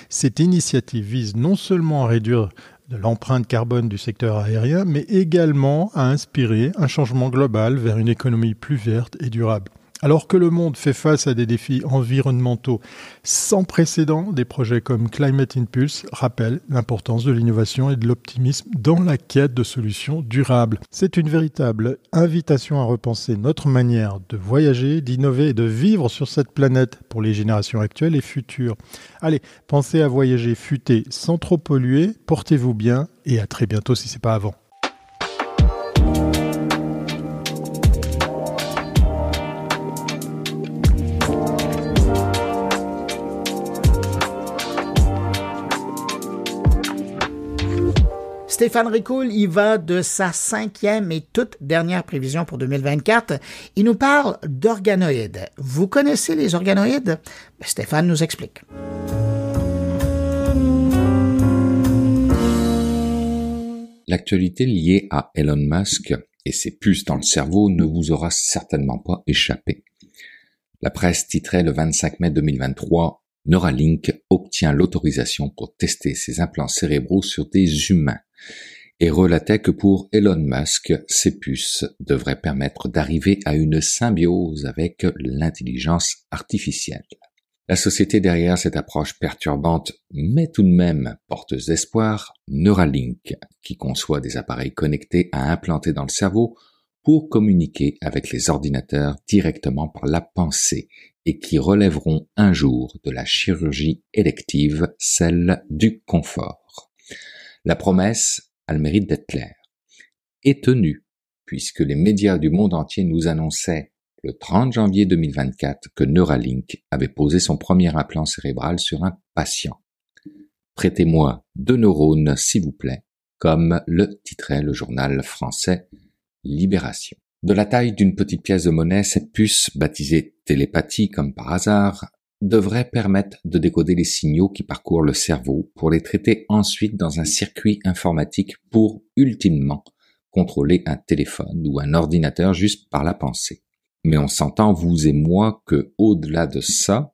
S8: cette initiative vise non seulement à réduire l'empreinte carbone du secteur aérien, mais également à inspirer un changement global vers une économie plus verte et durable. Alors que le monde fait face à des défis environnementaux sans précédent, des projets comme Climate Impulse rappellent l'importance de l'innovation et de l'optimisme dans la quête de solutions durables. C'est une véritable invitation à repenser notre manière de voyager, d'innover et de vivre sur cette planète pour les générations actuelles et futures. Allez, pensez à voyager futé sans trop polluer, portez-vous bien et à très bientôt si c'est pas avant.
S1: Stéphane Ricoul, il va de sa cinquième et toute dernière prévision pour 2024. Il nous parle d'organoïdes. Vous connaissez les organoïdes? Ben, Stéphane nous explique.
S9: L'actualité liée à Elon Musk et ses puces dans le cerveau ne vous aura certainement pas échappé. La presse titrait le 25 mai 2023 Neuralink obtient l'autorisation pour tester ses implants cérébraux sur des humains et relatait que pour Elon Musk, ces puces devraient permettre d'arriver à une symbiose avec l'intelligence artificielle. La société derrière cette approche perturbante, mais tout de même porteuse d'espoir, Neuralink, qui conçoit des appareils connectés à implanter dans le cerveau pour communiquer avec les ordinateurs directement par la pensée et qui relèveront un jour de la chirurgie élective, celle du confort. La promesse a le mérite d'être claire. Et tenue, puisque les médias du monde entier nous annonçaient le 30 janvier 2024 que Neuralink avait posé son premier implant cérébral sur un patient. Prêtez-moi deux neurones, s'il vous plaît, comme le titrait le journal français Libération. De la taille d'une petite pièce de monnaie, cette puce, baptisée télépathie comme par hasard, devrait permettre de décoder les signaux qui parcourent le cerveau pour les traiter ensuite dans un circuit informatique pour, ultimement, contrôler un téléphone ou un ordinateur juste par la pensée. Mais on s'entend, vous et moi, que au-delà de ça,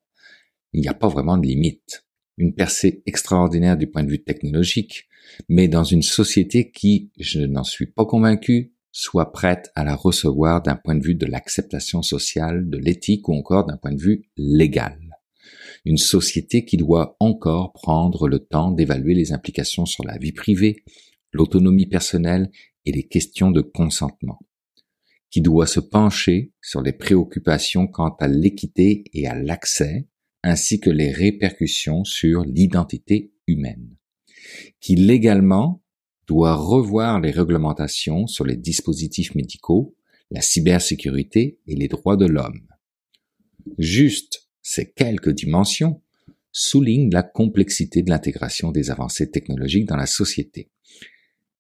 S9: il n'y a pas vraiment de limite. Une percée extraordinaire du point de vue technologique, mais dans une société qui, je n'en suis pas convaincu, soit prête à la recevoir d'un point de vue de l'acceptation sociale, de l'éthique ou encore d'un point de vue légal. Une société qui doit encore prendre le temps d'évaluer les implications sur la vie privée, l'autonomie personnelle et les questions de consentement, qui doit se pencher sur les préoccupations quant à l'équité et à l'accès, ainsi que les répercussions sur l'identité humaine, qui légalement doit revoir les réglementations sur les dispositifs médicaux, la cybersécurité et les droits de l'homme. Juste ces quelques dimensions soulignent la complexité de l'intégration des avancées technologiques dans la société.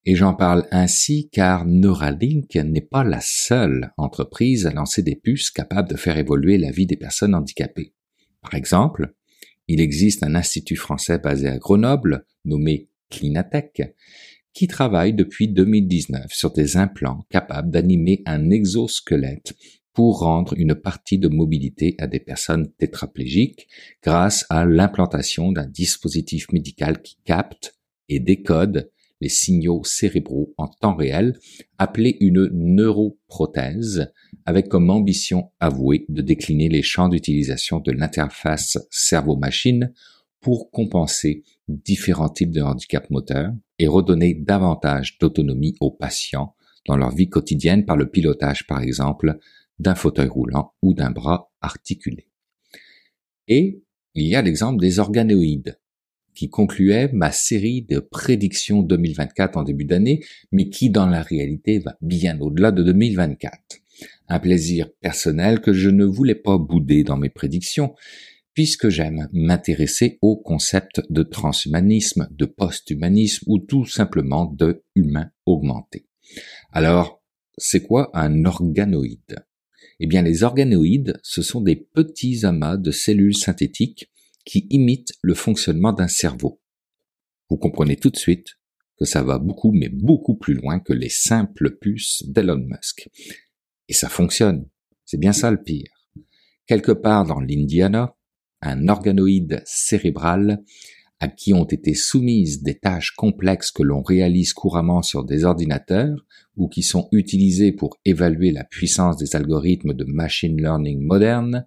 S9: Et j'en parle ainsi car Neuralink n'est pas la seule entreprise à lancer des puces capables de faire évoluer la vie des personnes handicapées. Par exemple, il existe un institut français basé à Grenoble, nommé Clinatech, qui travaille depuis 2019 sur des implants capables d'animer un exosquelette pour rendre une partie de mobilité à des personnes tétraplégiques grâce à l'implantation d'un dispositif médical qui capte et décode les signaux cérébraux en temps réel, appelé une neuroprothèse, avec comme ambition avouée de décliner les champs d'utilisation de l'interface cerveau-machine pour compenser différents types de handicaps moteurs et redonner davantage d'autonomie aux patients dans leur vie quotidienne par le pilotage, par exemple, d'un fauteuil roulant ou d'un bras articulé. Et il y a l'exemple des organoïdes, qui concluait ma série de prédictions 2024 en début d'année, mais qui dans la réalité va bien au-delà de 2024. Un plaisir personnel que je ne voulais pas bouder dans mes prédictions, puisque j'aime m'intéresser au concept de transhumanisme, de post-humanisme ou tout simplement de humain augmenté. Alors, c'est quoi un organoïde? Eh bien, les organoïdes, ce sont des petits amas de cellules synthétiques qui imitent le fonctionnement d'un cerveau. Vous comprenez tout de suite que ça va beaucoup, mais beaucoup plus loin que les simples puces d'Elon Musk. Et ça fonctionne. C'est bien ça le pire. Quelque part dans l'Indiana, un organoïde cérébral à qui ont été soumises des tâches complexes que l'on réalise couramment sur des ordinateurs ou qui sont utilisées pour évaluer la puissance des algorithmes de machine learning moderne,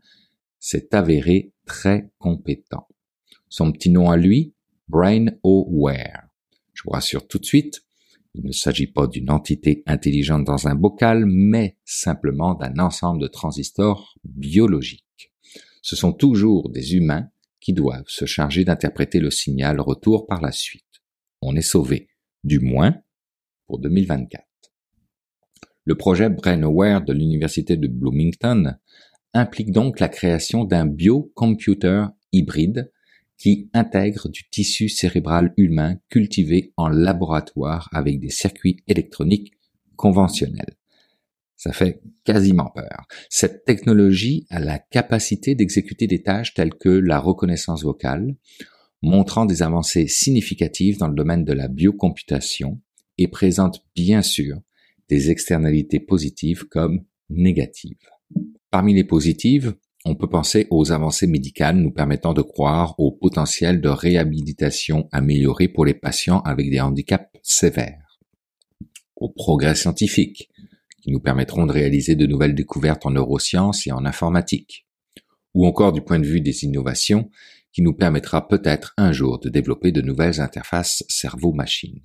S9: s'est avéré très compétent. Son petit nom à lui, Brain Aware. Je vous rassure tout de suite, il ne s'agit pas d'une entité intelligente dans un bocal, mais simplement d'un ensemble de transistors biologiques ce sont toujours des humains qui doivent se charger d'interpréter le signal retour par la suite. On est sauvé, du moins pour 2024. Le projet BrainAware de l'Université de Bloomington implique donc la création d'un biocomputer hybride qui intègre du tissu cérébral humain cultivé en laboratoire avec des circuits électroniques conventionnels. Ça fait quasiment peur. Cette technologie a la capacité d'exécuter des tâches telles que la reconnaissance vocale, montrant des avancées significatives dans le domaine de la biocomputation et présente bien sûr des externalités positives comme négatives. Parmi les positives, on peut penser aux avancées médicales nous permettant de croire au potentiel de réhabilitation amélioré pour les patients avec des handicaps sévères, au progrès scientifique, qui nous permettront de réaliser de nouvelles découvertes en neurosciences et en informatique, ou encore du point de vue des innovations, qui nous permettra peut-être un jour de développer de nouvelles interfaces cerveau-machine.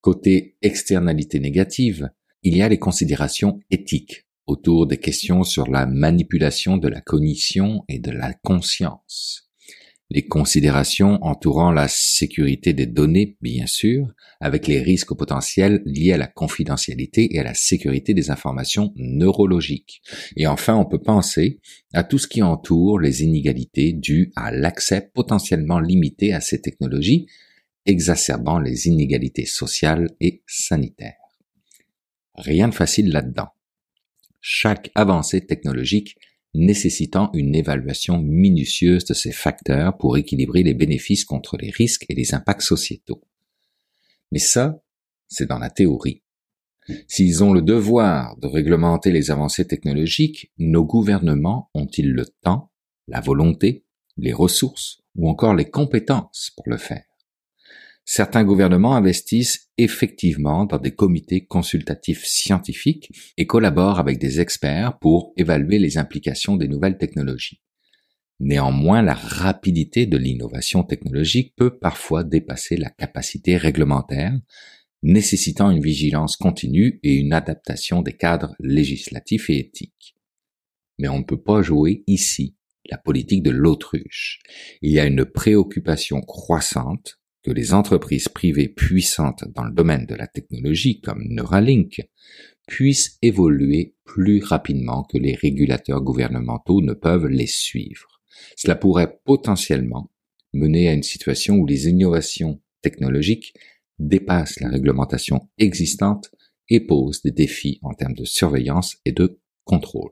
S9: Côté externalité négative, il y a les considérations éthiques autour des questions sur la manipulation de la cognition et de la conscience les considérations entourant la sécurité des données, bien sûr, avec les risques potentiels liés à la confidentialité et à la sécurité des informations neurologiques. Et enfin, on peut penser à tout ce qui entoure les inégalités dues à l'accès potentiellement limité à ces technologies, exacerbant les inégalités sociales et sanitaires. Rien de facile là-dedans. Chaque avancée technologique nécessitant une évaluation minutieuse de ces facteurs pour équilibrer les bénéfices contre les risques et les impacts sociétaux. Mais ça, c'est dans la théorie. S'ils ont le devoir de réglementer les avancées technologiques, nos gouvernements ont-ils le temps, la volonté, les ressources ou encore les compétences pour le faire? Certains gouvernements investissent effectivement dans des comités consultatifs scientifiques et collaborent avec des experts pour évaluer les implications des nouvelles technologies. Néanmoins, la rapidité de l'innovation technologique peut parfois dépasser la capacité réglementaire, nécessitant une vigilance continue et une adaptation des cadres législatifs et éthiques. Mais on ne peut pas jouer ici la politique de l'autruche. Il y a une préoccupation croissante que les entreprises privées puissantes dans le domaine de la technologie comme Neuralink puissent évoluer plus rapidement que les régulateurs gouvernementaux ne peuvent les suivre. Cela pourrait potentiellement mener à une situation où les innovations technologiques dépassent la réglementation existante et posent des défis en termes de surveillance et de contrôle.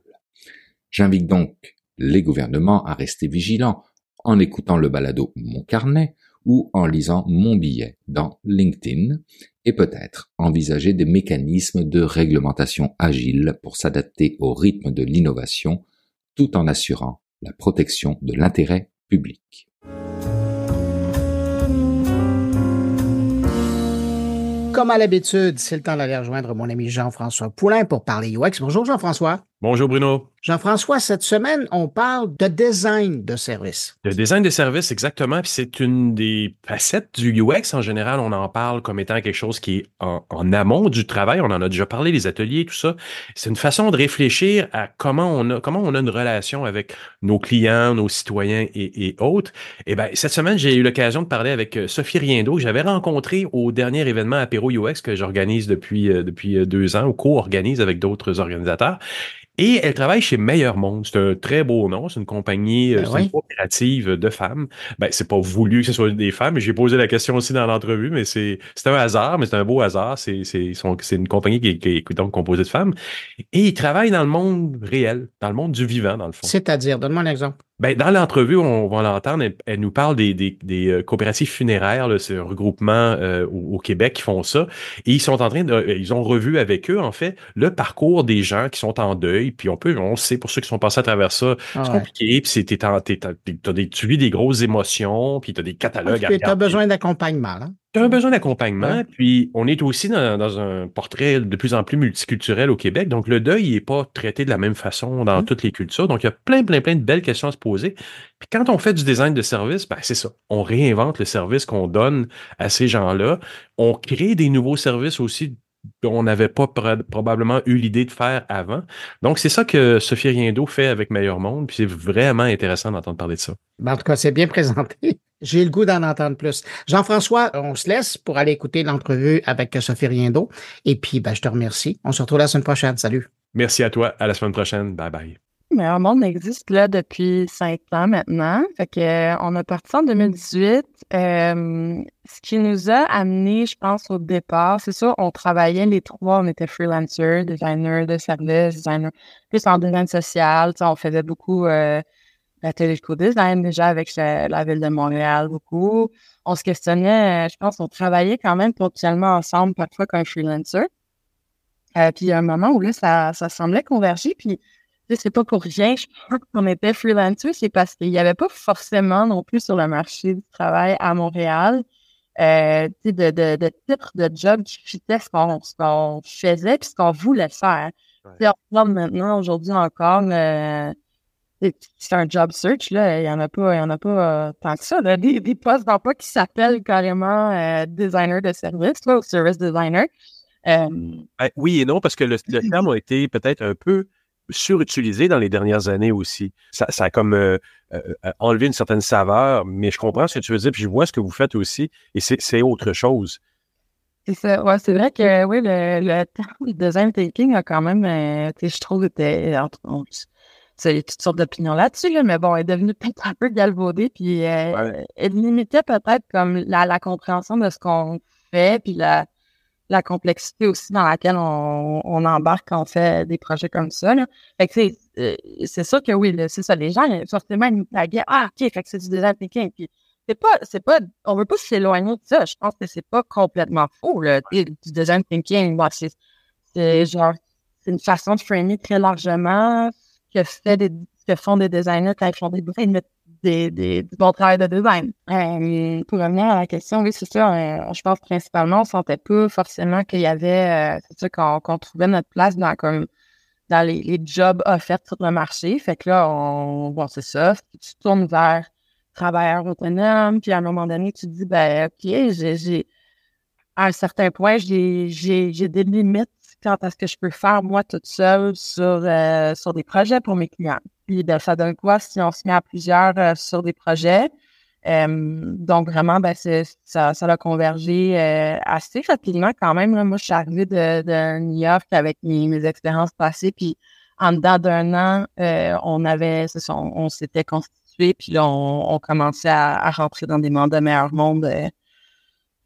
S9: J'invite donc les gouvernements à rester vigilants en écoutant le balado Mon Carnet ou en lisant mon billet dans LinkedIn et peut-être envisager des mécanismes de réglementation agile pour s'adapter au rythme de l'innovation tout en assurant la protection de l'intérêt public.
S1: Comme à l'habitude, c'est le temps d'aller rejoindre mon ami Jean-François Poulain pour parler UX. Bonjour Jean-François.
S10: Bonjour Bruno.
S1: Jean-François, cette semaine, on parle de design de service.
S10: Le design de service, exactement. Puis c'est une des facettes du UX. En général, on en parle comme étant quelque chose qui est en, amont du travail. On en a déjà parlé, les ateliers, tout ça. C'est une façon de réfléchir à comment on a, comment on a une relation avec nos clients, nos citoyens et, autres. Et eh ben cette semaine, j'ai eu l'occasion de parler avec euh, Sophie Riendo, que j'avais rencontrée au dernier événement Apéro UX que j'organise depuis, euh, depuis euh, deux ans, ou co-organise avec d'autres organisateurs. Et elle travaille chez Meilleur Monde. C'est un très beau nom. C'est une compagnie, euh, ben une coopérative de femmes. Ben, c'est pas voulu que ce soit des femmes. J'ai posé la question aussi dans l'entrevue, mais c'est, c'est un hasard, mais c'est un beau hasard. C'est, c'est, c'est une compagnie qui, qui, est donc composée de femmes. Et ils travaillent dans le monde réel, dans le monde du vivant, dans le fond.
S1: C'est-à-dire, donne-moi un exemple.
S10: Ben, dans l'entrevue, on va l'entendre, elle, nous parle des, des, des euh, coopératives funéraires, c'est un regroupement euh, au, Québec qui font ça. Et ils sont en train de, euh, ils ont revu avec eux, en fait, le parcours des gens qui sont en deuil. Puis on peut, on sait pour ceux qui sont passés à travers ça, c'est compliqué. Puis c'est, des, tu vis des grosses émotions, puis tu as des catalogues
S1: Tu as besoin d'accompagnement, là.
S10: Tu as un besoin d'accompagnement, puis on est aussi dans, un portrait de plus en plus multiculturel au Québec, donc le deuil n'est pas traité de la même façon dans mmh. toutes les cultures, donc il y a plein, plein, plein de belles questions à se poser. Puis quand on fait du design de service, ben c'est ça, on réinvente le service qu'on donne à ces gens-là, on crée des nouveaux services aussi dont on n'avait pas probablement eu l'idée de faire avant. Donc, c'est ça que Sophie Riendo fait avec Meilleur Monde, puis c'est vraiment intéressant d'entendre parler de ça.
S1: Ben, en tout cas, c'est bien présenté. J'ai le goût d'en entendre plus. Jean-François, on se laisse pour aller écouter l'entrevue avec Sophie Riendo. Et puis, ben, je te remercie. On se retrouve la semaine prochaine. Salut.
S10: Merci à toi. À la semaine prochaine. Bye bye.
S11: Meilleur Monde existe là depuis cinq ans maintenant. Fait que, euh, on a parti en 2018. Euh, ce qui nous a amené, je pense, au départ, c'est ça, on travaillait les trois, on était freelancers, designers de services, designers plus en design social. On faisait beaucoup euh, l'atelier co-design déjà avec la, ville de Montréal, beaucoup. On se questionnait, euh, je pense, on travaillait quand même ponctuellement ensemble, parfois comme freelancer. Euh, puis il y a un moment où là, ça, ça semblait converger, puis c'est pas pour rien, je pense qu'on était freelancer, c'est parce qu'il n'y avait pas forcément non plus sur le marché du travail à Montréal euh, de, de, de titres de job qui fitaient ce qu'on faisait puis ce qu'on voulait faire. Ouais. On maintenant, aujourd'hui encore, euh, c'est un job search, là. Il n'y en a pas, il y en a pas euh, tant que ça. Des, des postes d'emploi qui s'appellent carrément euh, designer de service, ou service designer.
S10: Euh, ben, oui et non, parce que le, le terme a été peut-être un peu surutilisé dans les dernières années aussi. Ça, ça a comme enlevé une certaine saveur, mais je comprends ce que tu veux dire, puis je vois ce que vous faites aussi, et c'est autre chose.
S11: C'est ça. Ouais, c'est vrai que oui, le, le terme design thinking a quand même, je trouve, était, il y a toutes sortes d'opinions là-dessus, mais bon, elle est devenue peut-être un peu galvaudée, puis euh, elle limitait peut-être comme la, la, compréhension de ce qu'on fait, puis la, la complexité aussi dans laquelle on, on, embarque quand on fait des projets comme ça. Là. Fait que c'est, euh, c'est sûr que oui, c'est ça. Les gens, forcément, ils nous taguaient, ah, OK, fait que c'est du design thinking. Puis c'est pas, c'est pas, on veut pas s'éloigner de ça. Je pense que c'est pas complètement faux, là, du design thinking. Bon, c'est, c'est genre, c'est une façon de framer très largement que, font des designers quand ils font des, des, des, du bon travail de design. Euh, pour revenir à la question, oui, c'est ça. Euh, je pense principalement, on sentait pas forcément qu'il y avait, euh, c'est ça, qu'on trouvait notre place dans comme dans les, jobs offerts sur le marché. Fait que là, on, bon, c'est ça. Tu tournes vers travailleur autonome, puis à un moment donné, tu te dis, ben, OK, j'ai, à un certain point, j'ai, des limites quant à ce que je peux faire moi toute seule sur, euh, sur des projets pour mes clients. Puis ben, ça donne quoi si on se met à plusieurs euh, sur des projets? donc vraiment, ben, ça, ça a convergé euh, assez rapidement quand même. Moi, je suis arrivée de, de New York avec mes, mes expériences passées, puis en dedans d'un an, on avait, on, s'était constitué, puis là, on, on commençait à, rentrer dans des mandats meilleurs monde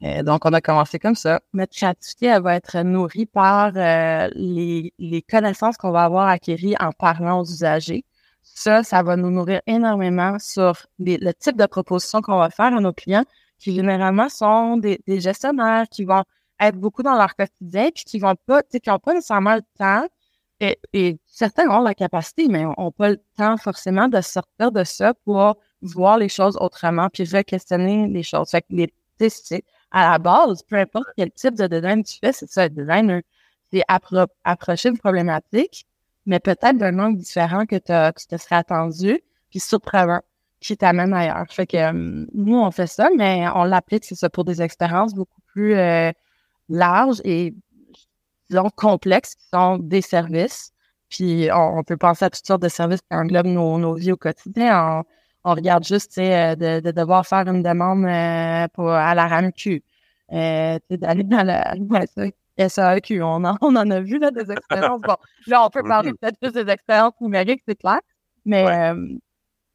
S11: euh, donc, on a commencé comme ça. Notre créativité, elle va être nourrie par euh, les, les, connaissances qu'on va avoir acquéries en parlant aux usagers. Ça, ça va nous nourrir énormément sur le type de propositions qu'on va faire à nos clients, qui généralement sont des, des, gestionnaires qui vont être beaucoup dans leur quotidien, puis qui vont pas, qui n'ont pas nécessairement le temps. Et, et, certains ont la capacité, mais n'ont pas le temps forcément de sortir de ça pour voir les choses autrement, puis re-questionner les choses. Fait que les, à la base, peu importe quel type de design tu fais, c'est ça, le designer. C'est approcher une problématique, mais peut-être d'un angle différent que tu te serais attendu, puis surprenant, qui t'amène ailleurs. Fait que euh, nous, on fait ça, mais on l'applique, c'est ça, pour des expériences beaucoup plus euh, larges et, disons, complexes, qui sont des services. Puis on, peut penser à toutes sortes de services qui englobent nos, nos vies au quotidien regarde juste euh, de, de, devoir faire une demande euh, pour, à la RAMQ, euh, d'aller dans la SAQ. On en, on en a vu là, des expériences. Bon, là, on peut parler peut-être plus des expériences numériques, c'est clair. Mais,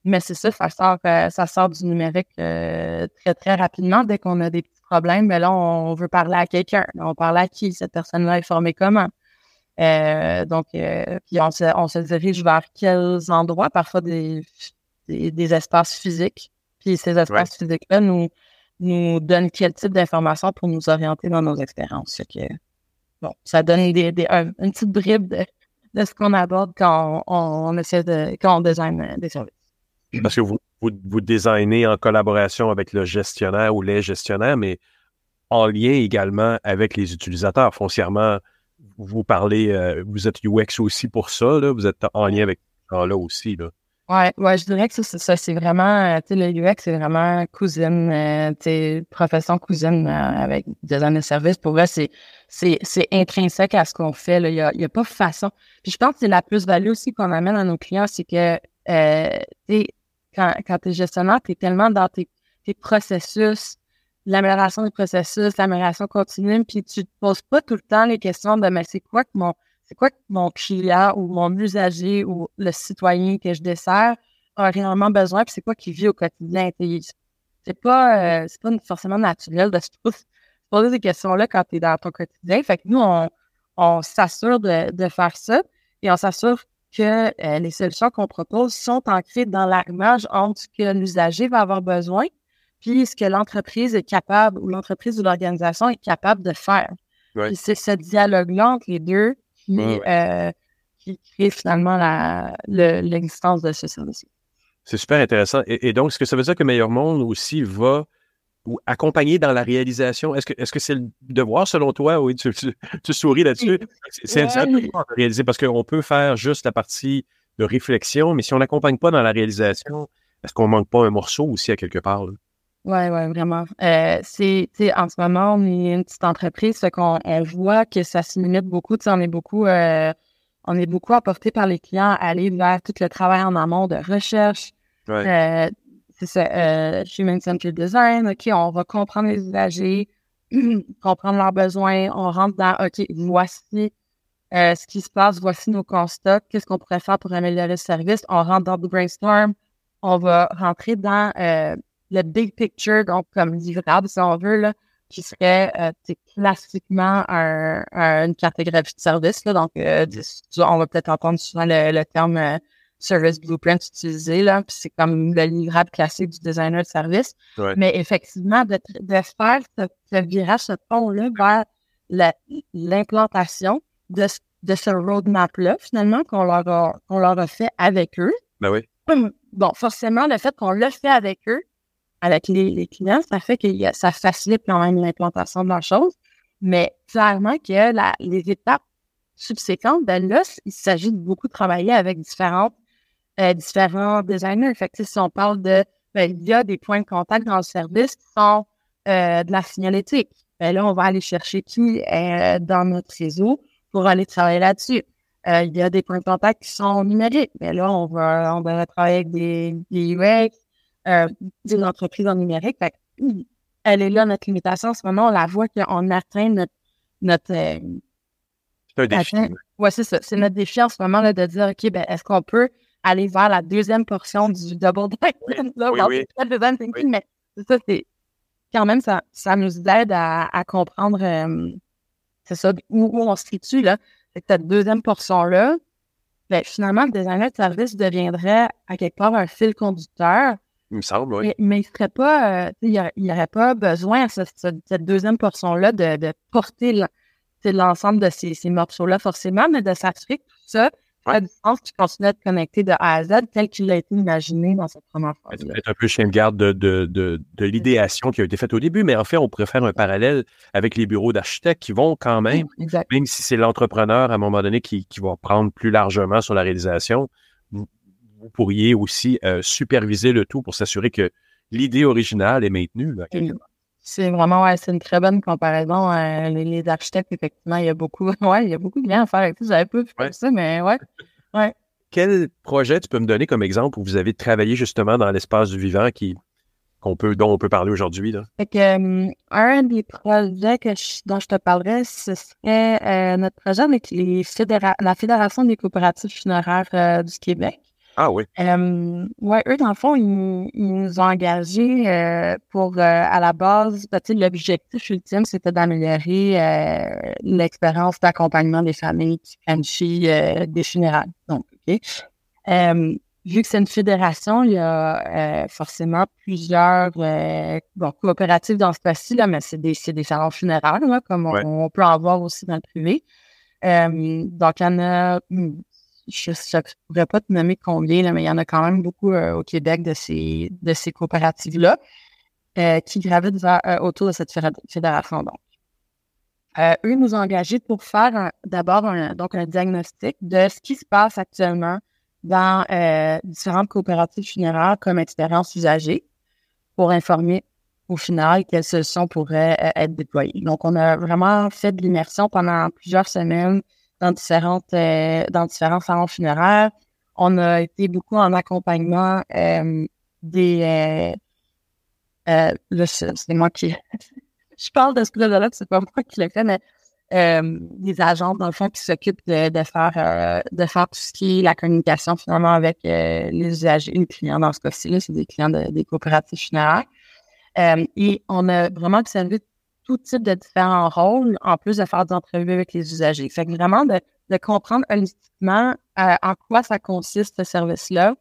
S11: mais c'est ça, ça sort, ça sort du numérique très, très rapidement. Dès qu'on a des petits problèmes, mais là, on veut parler à quelqu'un. On parle à qui? Cette personne-là est formée comment? donc, puis on se, on se dirige vers quels endroits, parfois des des, espaces physiques. Puis ces espaces physiques-là nous, nous donnent quel type d'informations pour nous orienter dans nos expériences. Que, bon, ça donne des, des, une petite bribe de, de ce qu'on aborde quand on, essaie de quand on design euh, des services.
S10: Parce que vous, vous, vous designez en collaboration avec le gestionnaire ou les gestionnaires, mais en lien également avec les utilisateurs. Foncièrement, vous parlez, euh, vous êtes UX aussi pour ça, là, vous êtes en lien avec là aussi. Là.
S11: Ouais, ouais, je dirais que ça, ça c'est vraiment, euh, tu sais, le UX, c'est vraiment cousine, euh, tu profession cousine euh, avec design de service. Pour vrai, c'est, c'est, c'est intrinsèque à ce qu'on fait. Là. Il n'y a, y a pas façon. Puis je pense que c'est la plus-value aussi qu'on amène à nos clients, c'est que, euh, tu sais, quand, quand tu es gestionnaire, tu es tellement dans tes, tes processus, l'amélioration des processus, l'amélioration continue, puis tu te poses pas tout le temps les questions de, mais c'est quoi que mon c'est quoi que mon client ou mon usager ou le citoyen que je dessert a réellement besoin, puis c'est quoi qu'il vit au quotidien. C'est pas, euh, c'est pas forcément naturel de se poser ces questions-là quand tu es dans ton quotidien. Fait que nous, on, on s'assure de, de, faire ça et on s'assure que euh, les solutions qu'on propose sont ancrées dans l'arrimage entre ce que l'usager va avoir besoin puis ce que l'entreprise est capable ou l'entreprise ou l'organisation est capable de faire. c'est ce dialogue-là entre les deux qui, euh, qui crée finalement l'existence de ce service.
S10: C'est super intéressant. Et, donc, est-ce que ça veut dire que Meilleur Monde aussi va ou accompagner dans la réalisation? Est-ce que est-ce que c'est le devoir selon toi? Oui, tu, souris là-dessus. C'est un devoir de réaliser parce qu'on peut faire juste la partie de réflexion, mais si on n'accompagne pas dans la réalisation, est-ce qu'on manque pas un morceau aussi à quelque part?
S11: Oui, oui, vraiment. Euh, c'est, en ce moment, on est une petite entreprise, fait qu'on on voit que ça se limite beaucoup. on est beaucoup, euh, on est beaucoup apporté par les clients à aller vers tout le travail en amont de recherche. Euh, c'est ça, euh, Human Centered Design. OK, on va comprendre les usagers, comprendre leurs besoins. On rentre dans, OK, voici euh, ce qui se passe, voici nos constats, qu'est-ce qu'on pourrait faire pour améliorer le service. On rentre dans le brainstorm. On va rentrer dans euh, le big picture, donc comme livrable, si on veut, là, qui serait euh, classiquement un, une cartographie de service. Là, donc, euh, on va peut-être entendre souvent le, terme euh, service blueprint utilisé, là, puis c'est comme le livrable classique du designer de service. Mais effectivement, de, de faire ce, virage, ce pont-là vers l'implantation de, de ce roadmap-là, finalement, qu'on leur, a, qu'on leur a fait avec eux.
S10: Ben oui.
S11: Bon, forcément, le fait qu'on l'a fait avec eux, avec les, clients, ça fait que ça facilite quand même l'implantation de la chose. Mais clairement les étapes subséquentes, ben là, il s'agit de beaucoup travailler avec différentes, euh, différents designers. Fait si on parle de, ben, il y a des points de contact dans le service qui sont euh, de la signalétique. Ben là, on va aller chercher qui est dans notre réseau pour aller travailler là-dessus. Euh, il y a des points de contact qui sont numériques. Ben là, on va, on va travailler avec des, des UX, euh, d'une entreprise en numérique. Fait, elle est là, notre limitation. En ce moment, on la voit qu'on atteint notre, notre, euh,
S10: c'est un défi.
S11: Oui, c'est ça. C'est notre défi en ce moment là, de dire, OK, ben, est-ce qu'on peut aller vers la deuxième portion du double?
S10: Oui,
S11: oui, Mais ça, c'est quand même, ça, ça nous aide à, à comprendre, euh, c'est ça, où, où, on se situe, là. Cette deuxième portion-là, ben, finalement, le designer de service deviendrait à quelque part un fil conducteur.
S10: Il me semble, oui.
S11: Mais, il serait pas, euh, il n'y aurait pas besoin, cette, cette deuxième portion-là, de, de porter l'ensemble de ces, ces morceaux-là forcément, mais de s'assurer que tout ça a du sens qui continue à être connecté de A à Z tel qu'il a été imaginé dans cette première phase.
S10: C'est un peu chien de garde de, de, de, de l'idéation qui a été faite au début, mais en fait, on pourrait faire un parallèle avec les bureaux d'architectes qui vont quand même, même si c'est l'entrepreneur à un moment donné qui, qui va prendre plus largement sur la réalisation, vous, pourriez aussi euh, superviser le tout pour s'assurer que l'idée originale est maintenue. Là,
S11: c'est vraiment, ouais, c'est une très bonne comparaison. Euh, les, architectes, effectivement, il y a beaucoup, ouais, il y a beaucoup de liens à faire avec ça. J'avais pas vu ça, mais ouais. ouais.
S10: Quel projet tu peux me donner comme exemple où vous avez travaillé justement dans l'espace du vivant qui, qu'on peut, dont on peut parler aujourd'hui? Là?
S11: Fait que, euh, un des projets que dont je te parlerai, ce serait euh, notre projet avec les la Fédération des coopératives funéraires du Québec.
S10: Ah oui.
S11: Euh, ouais, eux, dans le fond, ils, nous ont engagés euh, pour, euh, à la base, ben, l'objectif ultime, c'était d'améliorer euh, l'expérience d'accompagnement des familles qui planifient des funérailles. Donc, OK. vu que c'est une fédération, il y a forcément plusieurs bon, coopératives dans ce cas-ci, là, mais c'est des, des salons funéraires, là, comme on, peut en voir aussi dans le privé. donc, il y en a hmm, je ne pourrais pas te nommer combien, mais il y en a quand même beaucoup euh, au Québec de ces, coopératives-là euh, qui gravitent euh, autour de cette fédération. Donc. eux nous ont engagés pour faire d'abord un, un diagnostic de ce qui se passe actuellement dans différentes coopératives funéraires comme expérience usagée pour informer au final quelles solutions pourraient être déployées. Donc, on a vraiment fait de l'immersion pendant plusieurs semaines dans différentes euh, dans différents salons funéraires. On a été beaucoup en accompagnement euh, des euh, euh là, c'est moi qui je parle de ce projet-là, c'est pas moi qui le fais, mais des agents dans le fond qui s'occupent de, faire de faire tout ce qui est la communication finalement avec les usagers, les clients dans ce cas-ci c'est des clients des coopératives funéraires. et on a vraiment observé tout type de différents rôles, en plus de faire des entrevues avec les usagers. Fait que vraiment de, comprendre holistiquement euh, en quoi ça consiste ce service-là.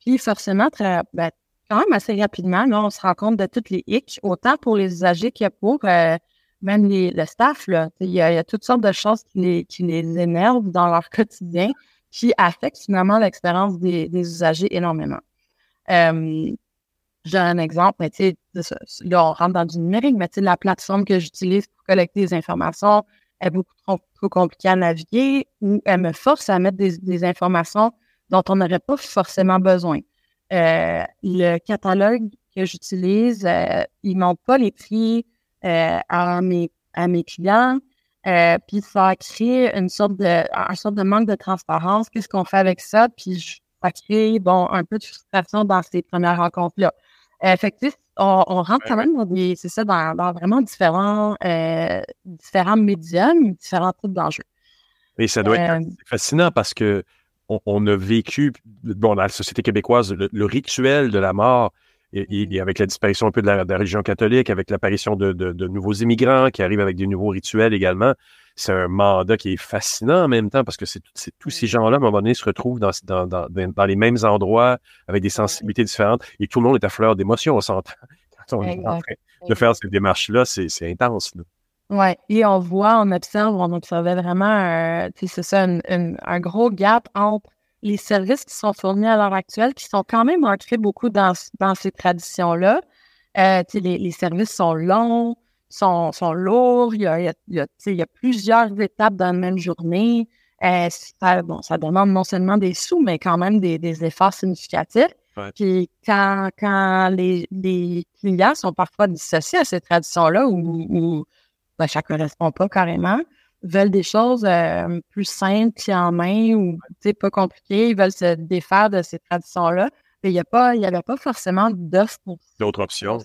S11: Puis forcément, très, ben, quand même assez rapidement, là, on se rend compte de toutes les hicks, autant pour les usagers que pour euh, même les, le staff. Là. Il, y a, il y a toutes sortes de choses qui les, qui les énervent dans leur quotidien, qui affectent finalement l'expérience des, des usagers énormément. Euh, j'ai un exemple, mais tu sais, là, on rentre dans du numérique, mais tu sais, la plateforme que j'utilise pour collecter des informations est beaucoup trop, compliquée à naviguer ou elle me force à mettre des, informations dont on n'aurait pas forcément besoin. Euh, le catalogue que j'utilise, euh, il ne montre pas les prix euh, à, mes, à mes clients. Euh, puis ça crée une sorte de un sorte de manque de transparence. Qu'est-ce qu'on fait avec ça? Puis ça crée bon un peu de frustration dans ces premières rencontres-là. Euh, fait on, on, rentre quand même dans des, c'est ça, dans, dans, vraiment différents, euh, différents médiums, différents types d'enjeux.
S10: Et ça doit être euh, fascinant parce que on, on, a vécu, bon, dans la société québécoise, le, rituel de la mort, et, avec la disparition un peu de la, de la religion catholique, avec l'apparition de, de, de, nouveaux immigrants qui arrivent avec des nouveaux rituels également, c'est un mandat qui est fascinant en même temps parce que c'est tous ces gens-là, à un moment donné, se retrouvent dans, dans, dans, dans, les mêmes endroits avec des sensibilités différentes et tout le monde est à fleur d'émotion, on s'entend. Quand on est en train de faire ces démarches-là, c'est intense.
S11: Oui, et on voit, on observe, on observait vraiment, c'est ça, un, gros gap entre les services qui sont fournis à l'heure actuelle, qui sont quand même ancrés beaucoup dans, dans ces traditions-là. Euh, les, les services sont longs, sont, sont lourds. Il y, a, il, y a, il y a plusieurs étapes dans la même journée. Euh, ça, bon, ça demande non seulement des sous, mais quand même des, des efforts significatifs. Puis quand, quand les, les, clients sont parfois dissociés à ces traditions-là ou, ou ben, ça ne correspond pas carrément, veulent des choses euh, plus simples, qui en main ou pas compliquées, ils veulent se défaire de ces traditions-là. Il n'y avait pas forcément d'offres.
S10: D'autres options.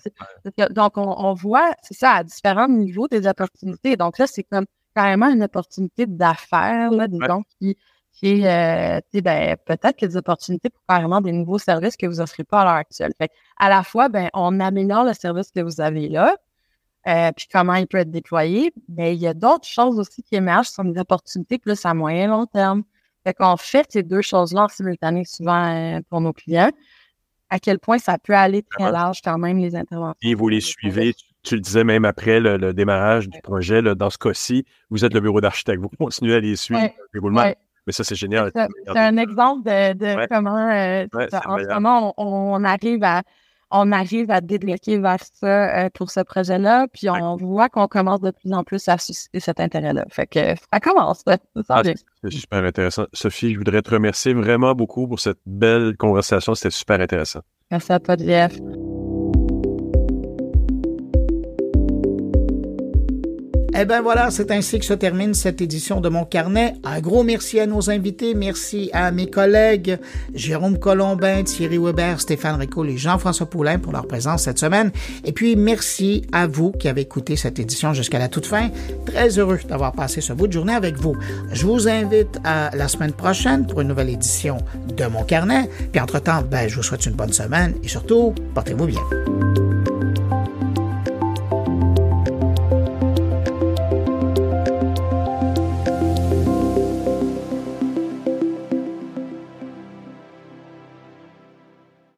S11: Donc, on, on voit, c'est ça, à différents niveaux des opportunités. Donc là, c'est comme carrément une opportunité d'affaires, là, disons, qui, qui est, euh, ben, peut-être a des opportunités pour carrément des nouveaux services que vous n'offrez pas à l'heure actuelle. Fait à la fois, ben, on améliore le service que vous avez là, euh, puis comment il peut être déployé, mais il y a d'autres choses aussi qui émergent, sont des opportunités plus à moyen long terme. Fait qu'on fait ces deux choses-là en simultané souvent euh, pour nos clients. À quel point ça peut aller très large quand même, les interventions.
S10: Et vous les suivez, tu le disais même après le, démarrage du projet, dans ce cas-ci, vous êtes le bureau d'architecte, vous continuez à les suivre, Mais ça, c'est génial.
S11: C'est un exemple de, comment, euh, en ce moment, on, arrive à on arrive à débloquer vers ça euh, pour ce projet-là, puis on voit qu'on commence de plus en plus à susciter cet intérêt-là. Fait que ça commence.
S10: Ah, c'est super intéressant. Sophie, je voudrais te remercier vraiment beaucoup pour cette belle conversation. C'était super intéressant.
S11: Merci à toi, Jeff.
S1: Eh bien voilà, c'est ainsi que se termine cette édition de mon carnet. Un gros merci à nos invités, merci à mes collègues Jérôme Colombin, Thierry Weber, Stéphane Rico et Jean-François Poulain pour leur présence cette semaine. Et puis merci à vous qui avez écouté cette édition jusqu'à la toute fin. Très heureux d'avoir passé ce bout de journée avec vous. Je vous invite à la semaine prochaine pour une nouvelle édition de mon carnet. Puis entre-temps, ben, je vous souhaite une bonne semaine et surtout, portez-vous bien.